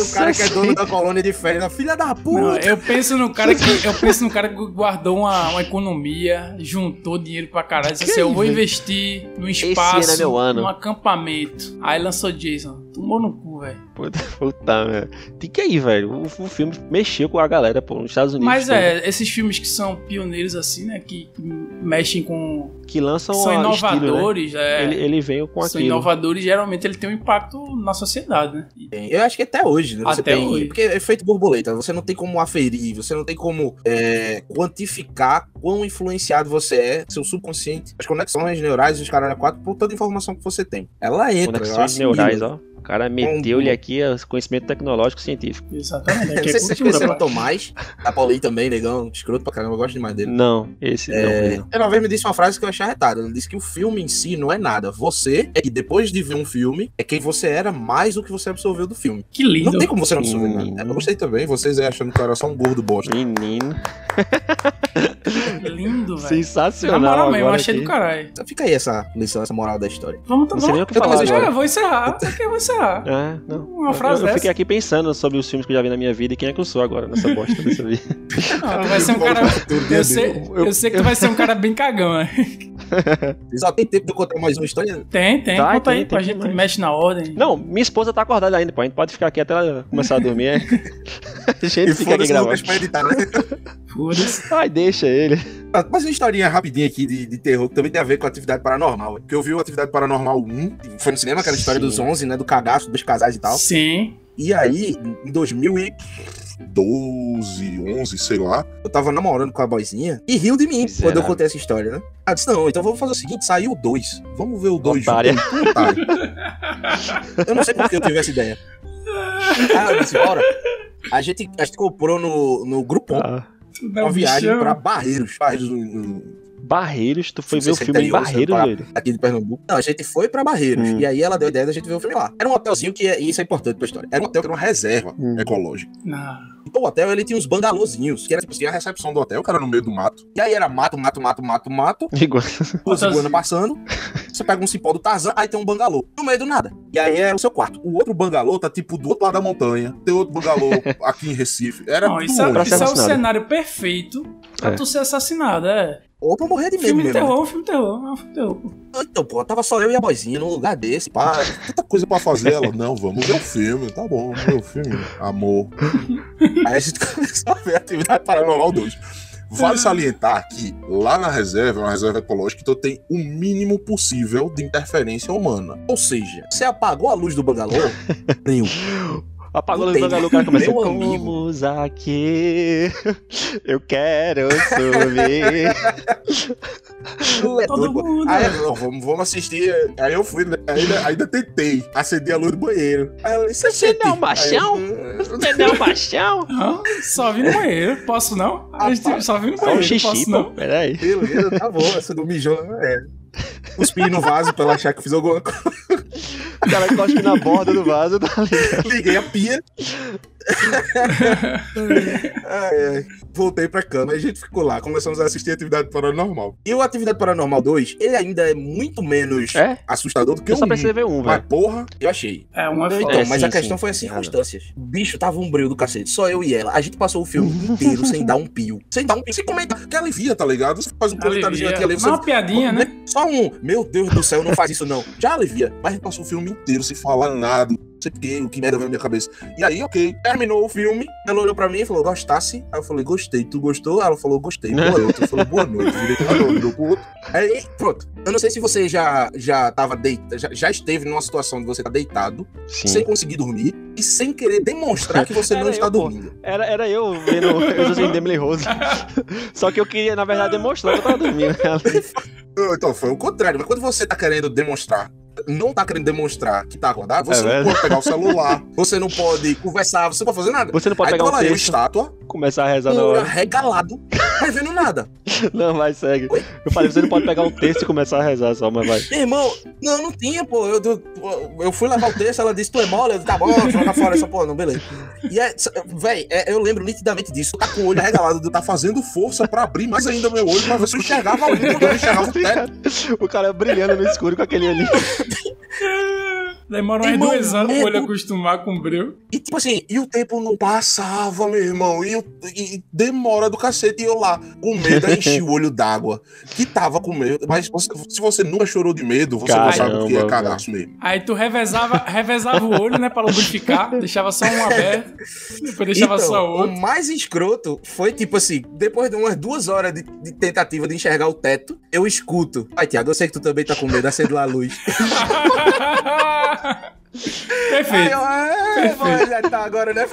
O cara que é dono da colônia de férias, filha da Não, puta. eu penso no cara que eu penso no cara que guardou uma, uma economia, juntou dinheiro pra caralho, disse assim, eu vou velho? investir no ano espaço, é meu ano. num acampamento. Aí lançou Jason. Tomou no cu, velho. Puta, puta merda. Diga aí, velho. O, o filme mexeu com a galera, pô, nos Estados Unidos. Mas é, esses filmes que são pioneiros assim, né, que, que mexem com Que lançam são a estilo, né? inovadores, é. Ele, ele veio com são aquilo. inovadores, geralmente ele tem um impacto na sociedade, né? Eu acho que até hoje, né? Você Até tem. hoje. Porque é efeito borboleta, você não tem como aferir, você não tem como é, quantificar quão influenciado você é, seu subconsciente, as conexões neurais, os caras quatro, por toda a informação que você tem. Ela entra, Conexões neurais, ó. O cara meteu-lhe aqui o conhecimento tecnológico científico. Exatamente. Não sei é se vocês cultura, conheceram o. Tomás, da Poli também, negão, escroto pra caramba, eu gosto demais dele. Não, esse não, É, não. ele uma vez me disse uma frase que eu achei arretada. Ele disse que o filme em si não é nada. Você é que depois de ver um filme, é quem você era mais do que você absorveu do filme. Que lindo. Não tem como você não absorver nada. Eu gostei também, vocês aí achando que eu era só um gordo bosta. Menino. Lindo, velho. Na Sensacional. moral mesmo, eu achei aqui. do caralho. Então fica aí essa lição, essa moral da história. Vamos, o vamos. Eu agora. Eu vou encerrar. Aqui eu É, não. Uma frase eu, eu dessa. fiquei aqui pensando sobre os filmes que eu já vi na minha vida e quem é que eu sou agora nessa bosta dessa vida. Não, tu vai ser um cara. Eu sei, eu sei que tu vai ser um cara bem cagão, né? Só tem tempo de eu contar mais uma história? Tem, tem. Tá, Conta tem, aí pra tem gente demais. mexe na ordem. Não, minha esposa tá acordada ainda, pô. A gente pode ficar aqui até ela começar a dormir. é. A gente E fica aqui gravando. Editar, né? Foda-se. Ai, deixa ele. Ah, Mais uma historinha rapidinha aqui de, de terror que também tem a ver com atividade paranormal. Porque eu vi o Atividade Paranormal 1, que foi no cinema, aquela história Sim. dos 11, né? Do cagaço, dos casais e tal. Sim. E aí, em 2000 e 12, 11, sei lá. eu tava namorando com a boizinha e riu de mim Miserável. quando eu contei essa história, né? Ela disse, não, então vamos fazer o seguinte, saiu o 2. Vamos ver o 2 junto. Otário. Eu não sei por que eu tive essa ideia. Ah, eu disse, bora. A gente, a gente comprou no, no Groupon Ah, uma viagem pra Barreiros. Barreiros no- no- Barreiros, tu foi ver o é filme em é Barreiros, velho. aqui de Pernambuco. Não, a gente foi pra Barreiros. Hum. E aí ela deu a ideia da gente ver o filme lá. Era um hotelzinho que, e isso é importante pra história. Era um hotel que era uma reserva Hum. ecológica. Não. Então o hotel, ele tinha uns bangalôzinhos, que era tipo assim, a recepção do hotel, O cara no meio do mato. E aí era mato, mato, mato, mato, mato. Igual. Duas iguanas passando. Você pega um cipó do Tarzan, aí tem um bangalô. No meio do nada. E aí é o seu quarto. O outro bangalô tá tipo do outro lado da montanha. Tem outro bangalô aqui em Recife. Era Não, isso, é, isso é o cenário perfeito pra É. tu ser assassinado, é. Ou pra morrer de medo Filme de mesmo. né? terror, filme de terror, é um filme de terror. pô. Então, pô, tava só eu e a boizinha num lugar desse, pá. Tanta coisa pra fazer. Ela, não, vamos ver o filme. Tá bom, vamos ver o filme. Amor. Aí a gente começou a ver a atividade paranormal 2. Vale salientar que lá na reserva, é uma reserva ecológica, então tem o mínimo possível de interferência humana. Ou seja, você apagou a luz do bangalô? Nenhum. Apagou Não o tem, bangalô, o cara começa. meu amigo. Vamos aqui. Eu quero subir. É Todo doido, mundo. Aí, não, vamos, vamos assistir. Aí eu fui, né? ainda, ainda tentei acender a luz do banheiro. Aí ela disse, Você não é um eu- Você não é um? Não, só vi no banheiro. Posso não? A gente só vi no Só um banheiro. xixi, posso não? Peraí. Beleza, tá bom. Essa do mijão é. Cuspi no vaso pra ela achar que eu fiz alguma coisa. O cara cospe na borda do vaso, tá ligado? Liguei a pia. Ai, ai. Voltei pra cama, aí a gente ficou lá, começamos a assistir Atividade Paranormal. E o Atividade Paranormal 2, ele ainda é muito menos É? assustador do que Eu o só 1. precisei ver um, Mas velho. porra, eu achei. É uma Então, foto. É, mas sim, a questão sim, foi as circunstâncias. O bicho tava um breu do cacete, só eu e ela. A gente passou o filme inteiro sem dar um pio. Sem dar um pio, sem comentar. Que alivia, tá ligado? Você faz um comentáriozinho aqui ali, você Dá uma piadinha, né? Só um, meu Deus do céu, não faz isso não. Já alivia. Mas a gente passou o filme inteiro sem falar nada. Não sei porque, o que merda veio na minha cabeça. E aí, ok. Terminou o filme, ela olhou pra mim e falou, gostasse? Aí eu falei, gostei. Tu gostou? Ela falou, gostei. Boa noite. Eu falei, boa noite. Virei pro pro outro. Aí, pronto. Eu não sei se você já, já tava deitado, já, já esteve numa situação de você estar deitado, Sim. sem conseguir dormir e sem querer demonstrar que você não Era está eu, pô. dormindo. Era, era eu vendo eu assim, Emily Rose. Só que eu queria, na verdade, demonstrar que eu tava dormindo. Então, foi o contrário. Mas quando você tá querendo demonstrar, não tá querendo demonstrar que tá acordado, você É não verdade. pode pegar o celular, você não pode conversar, você não pode fazer nada. Você não pode Aí pegar um lá eu, texto, estátua, começar a rezar na o hora. arregalado, Mas vendo nada. Não, vai, segue. Eu falei, você não pode pegar um texto e começar a rezar só, mas vai. Irmão, não, não tinha, pô. Eu, eu, eu fui levar o texto, ela disse, tu é mole? Eu disse, tá bom, joga fora essa porra, não, beleza. E é, véi, é, eu lembro nitidamente disso. Tá com o olho regalado, Tá fazendo força pra abrir mais ainda meu olho pra ver se eu enxergava a lua, eu enxergava o teto. O cara brilhando no escuro com aquele olhinho. Demora umas Irmão, duas anos pro olho medo. acostumar com o breu. E tipo assim, E o tempo não passava, meu irmão. E, e demora do cacete. E eu lá, com medo, enchi o olho d'água. Que tava com medo. Mas você- se você nunca chorou de medo, você não sabe o que é Caramba, cagaço mesmo. Aí tu revezava, revezava o olho, né, pra lubrificar, deixava só um aberto, depois deixava então, só o o outro. mais escroto foi tipo assim, depois de umas duas horas de, de tentativa de enxergar o teto, eu escuto. Ai, Tiago, eu sei que tu também tá com medo, acende lá a luz. Aí Perfeito. eu, é, mas já tá agora, né?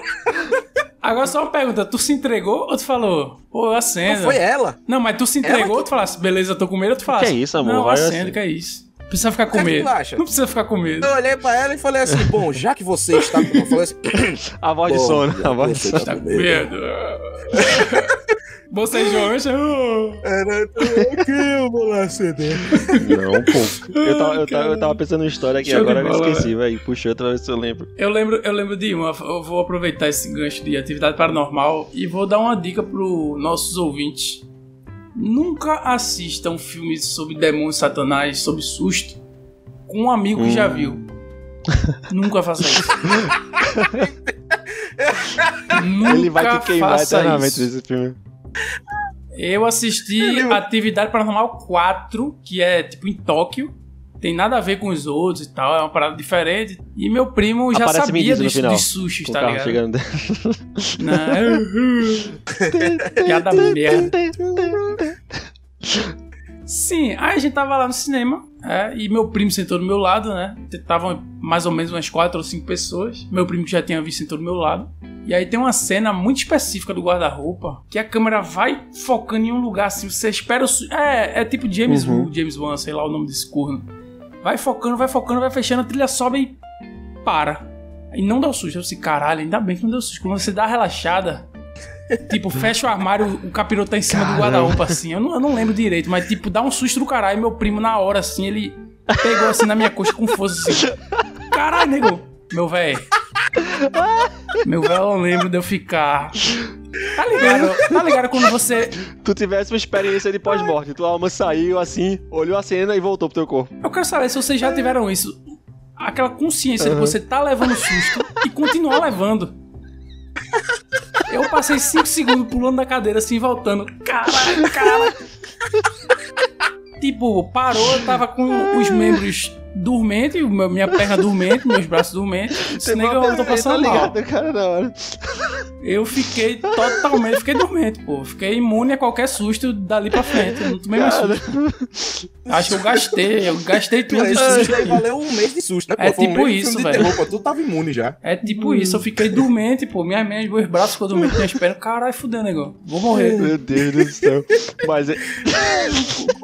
Agora só uma pergunta, tu se entregou ou tu falou, pô, eu Não acendo? foi ela. Não, mas tu se entregou que- ou tu falasse, beleza, eu tô com medo, ou tu falasse, Que é isso, amor? Não, eu Vai acendo, assim. que é isso. Não precisa ficar com é medo. Não precisa ficar com medo. Eu olhei pra ela e falei assim, bom, já que você está com... Eu falei assim, A voz de sono, a voz de você sono. está Tá com medo. eu... Era que eu vou lá acender. Não, pô. Eu tava, eu tava, eu tava pensando em história aqui Show agora, eu bola, esqueci, velho. Puxa outra vez se eu lembro. Eu lembro, eu lembro de uma, eu vou aproveitar esse gancho de atividade paranormal e vou dar uma dica pro nossos ouvintes. Nunca assistam filmes sobre demônios satanás, sobre susto, com um amigo que já Hum. viu. Nunca faça isso. Nunca Ele vai te queimar eternamente isso. nesse filme. Eu assisti Atividade Paranormal 4, que é tipo em Tóquio. Tem nada a ver com os outros e tal, é uma parada diferente. E meu primo já Aparece sabia dos, final, dos sushis, tá ligado? chegando. Não. Piada merda. Sim, aí a gente tava lá no cinema, é, e meu primo sentou do meu lado, né? Tava mais ou menos umas quatro ou cinco pessoas. Meu primo que já tinha visto sentou do meu lado. E aí tem uma cena muito específica do guarda-roupa, que a câmera vai focando em um lugar assim, você espera o... É, é tipo James Uhum. Wu, James Wan, sei lá o nome desse corno. Vai focando, vai focando, vai fechando, a trilha sobe e para. E não dá o susto. Eu disse, caralho, ainda bem que não deu susto. Quando você dá a relaxada, tipo, fecha o armário, o capiroto tá em cima do Caramba. guarda-roupa, assim. Eu não, eu não lembro direito, mas, tipo, dá um susto do caralho. Meu primo, na hora, assim, ele pegou assim na minha coxa com força, assim. Caralho, nego. Meu velho. Meu velho, eu lembro de eu ficar. Tá ligado? Tá ligado quando você. Tu tivesse uma experiência de pós-morte, tua alma saiu assim, olhou a cena e voltou pro teu corpo. Eu quero saber se vocês já tiveram isso. Aquela consciência de você tá levando susto e continuar levando. Eu passei 5 segundos pulando da cadeira assim, voltando. Caralho, cara. Tipo, parou, eu tava com os membros dormentes, minha perna dormente, meus braços dormentes. Eu Disse, "Nega, eu tô passando mal. ligado, cara, na hora. Eu fiquei totalmente, fiquei dormente, pô. Fiquei imune a qualquer susto dali pra frente. Eu não tomei mais susto. Acho que eu gastei, eu gastei tudo de Isso susto. aí aqui. valeu um mês de susto, né? É Foi um tipo mês de isso, velho. pô, Tu tava imune já. É tipo isso, eu fiquei dormente, pô. Minhas, minhas, meus braços ficou dormente, minhas pernas. Caralho, fudeu, negão. Vou morrer. Meu Deus do céu. Mas é-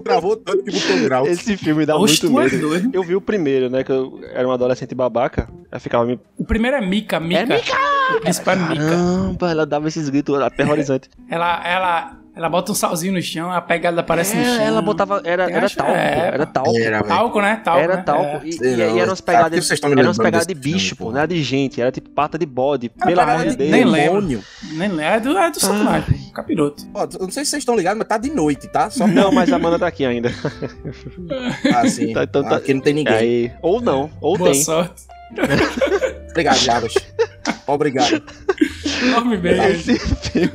Travou tanto que botou grau. esse filme dá Oxe, muito tu é medo. doido. Eu vi o primeiro, né? Que eu era um adolescente babaca. Aí ficava me. O primeiro é Mika, Mika. É O principal é Mika. Caramba, ela dava esses gritos aterrorizantes. Ela, ela, ela bota um salzinho no chão, a pegada aparece no É, chão. ela botava. Era, era talco, é, pô, era talco. Era. Talco, né? Talco, Era né? talco. É. E, e, e eram que pegadas. Eram umas lembrando pegadas de bicho, pô. Não era de gente, era tipo pata de bode. Ah, Pelo amor de de- Deus. nem lembro. Nem lembro. É do, é do Satanás, Ah. Capiroto. Ó, eu não sei se vocês estão ligados, mas tá de noite, tá? Só Não, mas a Amanda tá aqui ainda. assim. Tá, então tá- Aqui não tem ninguém. Aí, ou não, ou Boa tem. sorte. Obrigado, Jabas. Obrigado. Dorme bem. Esse filme,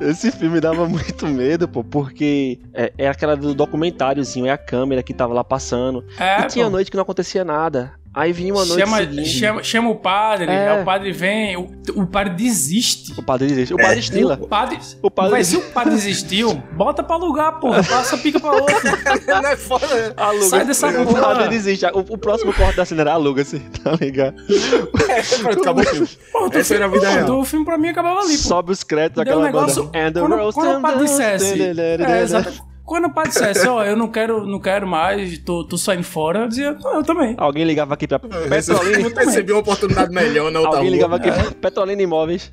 esse filme dava muito medo, pô, porque é, é aquela do documentáriozinho, é a câmera que tava lá passando. É, e tinha pô. noite que não acontecia nada. Aí vinha uma noite chama, seguinte. chama, chama o padre, É. aí o padre vem, o, o padre desiste. O padre desiste. O padre estila. O padre. O padre Mas se o padre desistiu, bota pra alugar, porra. Passa pica pra outro. não é foda, né? aluga. Sai dessa O porra. padre desiste. O, o próximo corte da cena era aluga-se, tá ligado? É, pronto, acabou o filme. Pô, tu Essa era a vida real. O filme pra mim acabava ali, pô. Sobe os créditos, Deu um negócio. banda. And the Quando, quando o and padre the- dissesse. É, exato. Quando o padre dissesse, ó, eu não quero, não quero mais, tô, tô saindo fora, eu dizia, "Não, eu também. Alguém ligava aqui pra Petrolina. Eu recebi uma oportunidade melhor na outra Alguém rua. ligava aqui pra Petrolina Imóveis.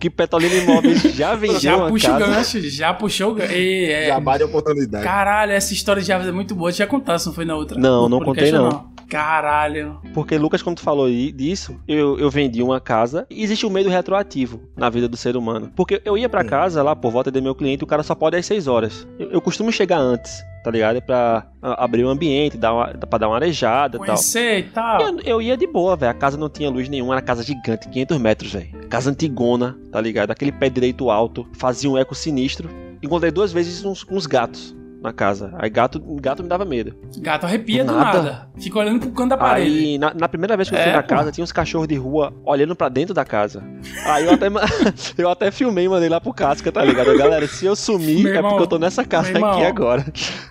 que Petrolina Imóveis já vendeu Já uma puxa o gancho, já puxou o gancho. E, é, Jabá de oportunidade. Caralho, essa história de Aves é muito boa. Você já contasse, não foi na outra? Não, não contei, não. Caralho. Porque, Lucas, quando tu falou disso, eu, eu vendi uma casa e existe um medo retroativo na vida do ser humano. Porque eu ia pra casa lá por volta do meu cliente, o cara só pode às 6 horas. Eu, eu costumo chegar antes, tá ligado? Pra a- abrir o ambiente, dar uma, pra dar uma arejada e tal. Conhecer e tal. Eu, eu ia de boa, velho. A casa não tinha luz nenhuma, era casa gigante, 500 metros, velho. Casa antigona, tá ligado? Aquele pé direito alto, fazia um eco sinistro. Encontrei duas vezes uns, uns gatos na casa. Aí gato, gato me dava medo. Gato arrepia do Nada. nada. Fica olhando pro canto da parede. Aí, na, na primeira vez que eu fui É, na pô. casa, tinha uns cachorros de rua olhando pra dentro da casa. Aí eu até, eu até filmei e mandei lá pro Casca, tá ligado? Galera, se eu sumir, Meu é irmão, porque eu tô nessa casa irmão. aqui agora.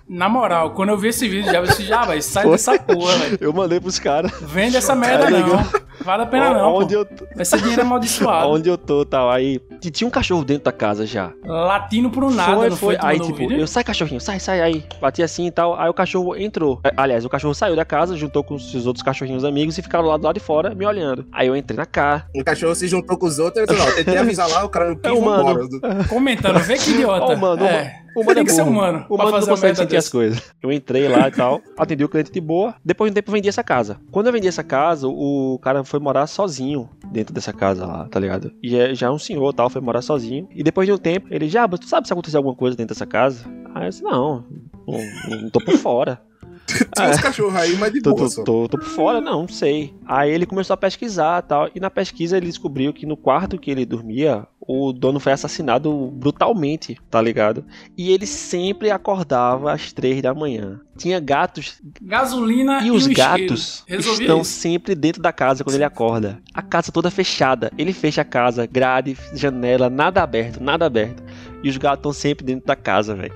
Na moral, quando eu vi esse vídeo, já disse, já, vai, sai Foi. dessa porra, velho. Eu mandei pros caras. Vende essa merda Tá não. Vale a pena não, onde pô. eu, tô- Vai ser dinheiro amaldiçoado. onde eu tô tal. Aí tinha um cachorro dentro da casa já. Latindo pro nada, foi, não foi. foi? Aí, o tipo, vídeo? eu sai, cachorrinho, sai, sai aí. Bati assim e tal. Aí o cachorro entrou. É, Aliás, o cachorro saiu da casa, juntou com os outros cachorrinhos amigos e ficaram lá do lado de fora me olhando. Aí eu entrei na casa. O cachorro se juntou com os outros, ele falou, ó, tentei avisar lá, o cara não quis, É humano. vambora. Comentando, vê que idiota. Ó, o mano, o é. O mano Tem é que ser humano O pra mano não consegue sentir as dessa. coisas. Eu entrei lá e tal, atendi o cliente de boa. Depois de um tempo eu vendi essa casa. Quando eu vendi essa casa, o cara foi morar sozinho dentro dessa casa lá, tá ligado? E é já um senhor tal, foi morar sozinho. E depois de um tempo, ele já, tu sabe se acontecer alguma coisa dentro dessa casa? Aí eu disse, não, não, não tô por fora. Tinha uns cachorros aí, mas de Tô, boa tô, tô, tô por fora, não, não sei. Aí ele começou a pesquisar tal. E na pesquisa ele descobriu que no quarto que ele dormia, o dono foi assassinado brutalmente, tá ligado? E ele sempre acordava às três da manhã. Tinha gatos Gasolina e e, os gatos estão isso. sempre dentro da casa quando ele acorda. A casa toda fechada. Ele fecha a casa, grade, janela, nada aberto, nada aberto. E os gatos estão sempre dentro da casa, velho.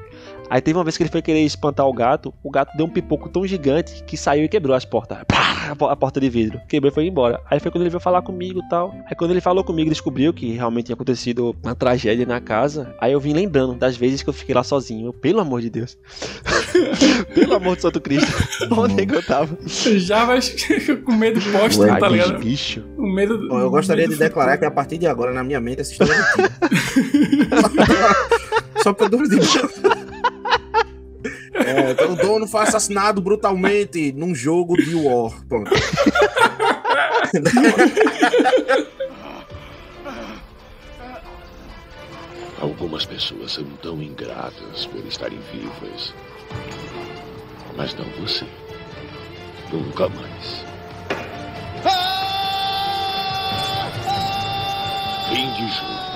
Aí teve uma vez que ele foi querer espantar o gato, o gato deu um pipoco tão gigante que saiu e quebrou as portas. Pá, a po- a porta de vidro. Quebrou e foi embora. Aí foi quando ele veio falar comigo e tal. Aí quando ele falou comigo, descobriu que realmente tinha acontecido uma tragédia na casa. Aí eu vim lembrando das vezes que eu fiquei lá sozinho. Eu, pelo amor de Deus. pelo amor de Santo Cristo. Onde é que eu tava? Já vai com medo Ai, tá ligado? bicho. O medo Bom, eu gostaria de declarar que a partir de agora, na minha mente, essa história é. Só pra dúvida. É, então o dono foi assassinado brutalmente num jogo de War. Pronto. Algumas pessoas são tão ingratas por estarem vivas. Mas não você. Nunca mais. Fim de jogo.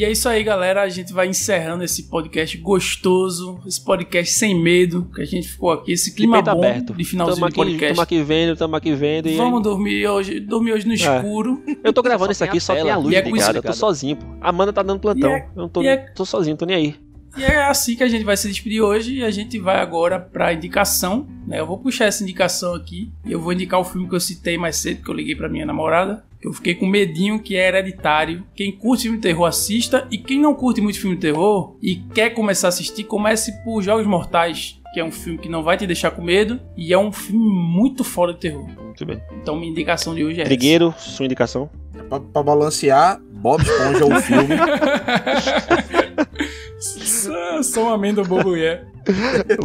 E é isso aí, galera. A gente vai encerrando esse podcast gostoso, esse podcast sem medo, que a gente ficou aqui, esse clima bom aberto. de finalzinho tamo de aqui, podcast. Tamo aqui vendo, tamo aqui vendo. E Vamos dormir hoje, dormir hoje no escuro. Eu tô gravando isso aqui, só tem a luz é ligada. isso- Eu tô sozinho, pô. Amanda tá dando plantão. É- Eu não tô, é- tô sozinho, tô nem aí. E é assim que a gente vai se despedir hoje e a gente vai agora pra indicação. Né? Eu vou puxar essa indicação aqui. e Eu vou indicar o filme que eu citei mais cedo, que eu liguei pra minha namorada. Que eu fiquei com medinho, que é hereditário. Quem curte filme de terror, assista. E quem não curte muito filme de terror e quer começar a assistir, comece por Jogos Mortais. Que é um filme que não vai te deixar com medo. E é um filme muito foda de terror. Muito bem. Então minha indicação de hoje é Trigueiro, sua indicação? Pra, pra balancear, Bob Esponja o filme. Sou uma amêndoa bobo é.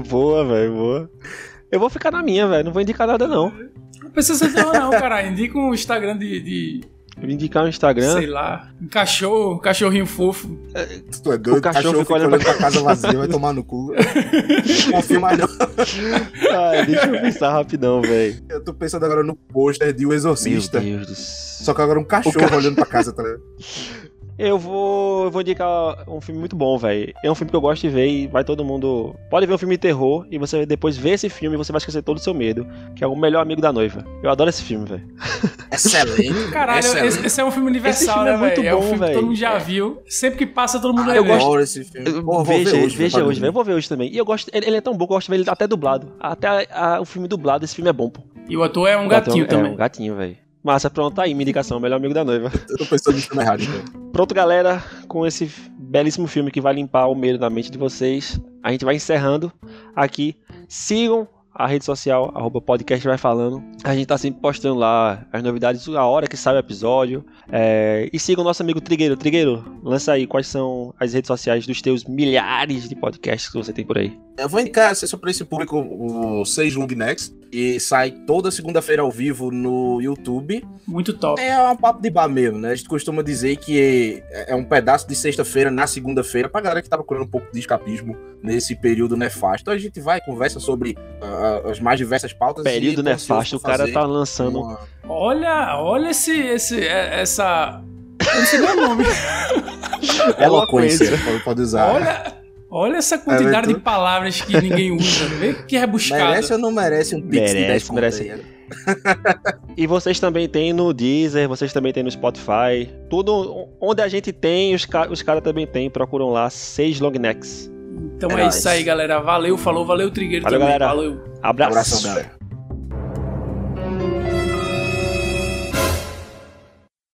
boa, velho, boa. Eu vou ficar na minha, velho. Não vou indicar nada, não. Não precisa ser terror não, cara. Indica um Instagram de- de Eu vou indicar no Instagram. Sei lá. Um cachorro, um cachorrinho fofo. Tu é doido, O cachorro cachorro fica olhando olhando pra casa vazia, vai tomar no cu. Confirma não. Ai, deixa eu pensar rapidão, velho. Eu tô pensando agora no pôster de O Meu Exorcista. Deus do céu. Só que agora um cachorro cachorro. olhando pra casa, tá ligado? Eu vou, eu vou indicar um filme muito bom, velho. É um filme que eu gosto de ver e vai todo mundo. Pode ver um filme de terror e você depois vê esse filme e você vai esquecer todo o seu medo, que é o melhor amigo da noiva. Eu adoro esse filme, velho. Excelente. Caralho, excelente. esse, esse é um filme universal, Esse filme é né, muito velho? É um bom, filme que todo mundo já É. viu. Sempre que passa, todo mundo Ah, vai eu ver. adoro esse filme. Pô, vou veja, ver hoje, veja hoje, velho. Eu vou ver hoje também. E eu gosto. Ele, ele é tão bom que eu gosto de ver ele até dublado. Até a- a- o filme dublado, esse filme é bom, pô. E o ator é um O ator gatinho é, também. um gatinho, velho. Massa, pronto, tá aí, minha indicação, melhor amigo da noiva. Eu tô pensando no filme errado, então. Pronto, galera, com esse belíssimo filme que vai limpar o medo da mente de vocês, a gente vai encerrando aqui. Sigam a rede social, arroba podcast vai falando. A gente tá sempre postando lá as novidades, a hora que sai o episódio. É, E sigam o nosso amigo Trigueiro. Trigueiro, lança aí quais são as redes sociais dos teus milhares de podcasts que você tem por aí. Eu vou indicar acessar para esse público o Seis Long Next, e sai toda segunda-feira ao vivo no YouTube. Muito top. É um papo de bar mesmo, né? A gente costuma dizer que é um pedaço de sexta-feira na segunda-feira pra galera que tá procurando um pouco de escapismo nesse período nefasto. Então a gente vai, conversa sobre ah, as mais diversas pautas. Período e nefasto, o cara tá lançando. uma- Olha, olha esse, esse, é- essa. Eu não sei nem o nome. Eloquência, pode- pode usar. Olha, olha essa quantidade É, de palavras que ninguém usa. Vê que rebuscado. Merece ou não merece um pix de Merece, 10 conto merece. aí? E vocês também tem no Deezer, vocês também tem no Spotify. Tudo onde a gente tem, os, ca os caras também tem. Procuram lá, seis long necks. Então É é, isso aí, galera. Valeu, falou, valeu, Trigueiro Valeu, também. galera. Valeu. Abraço. Abração, galera.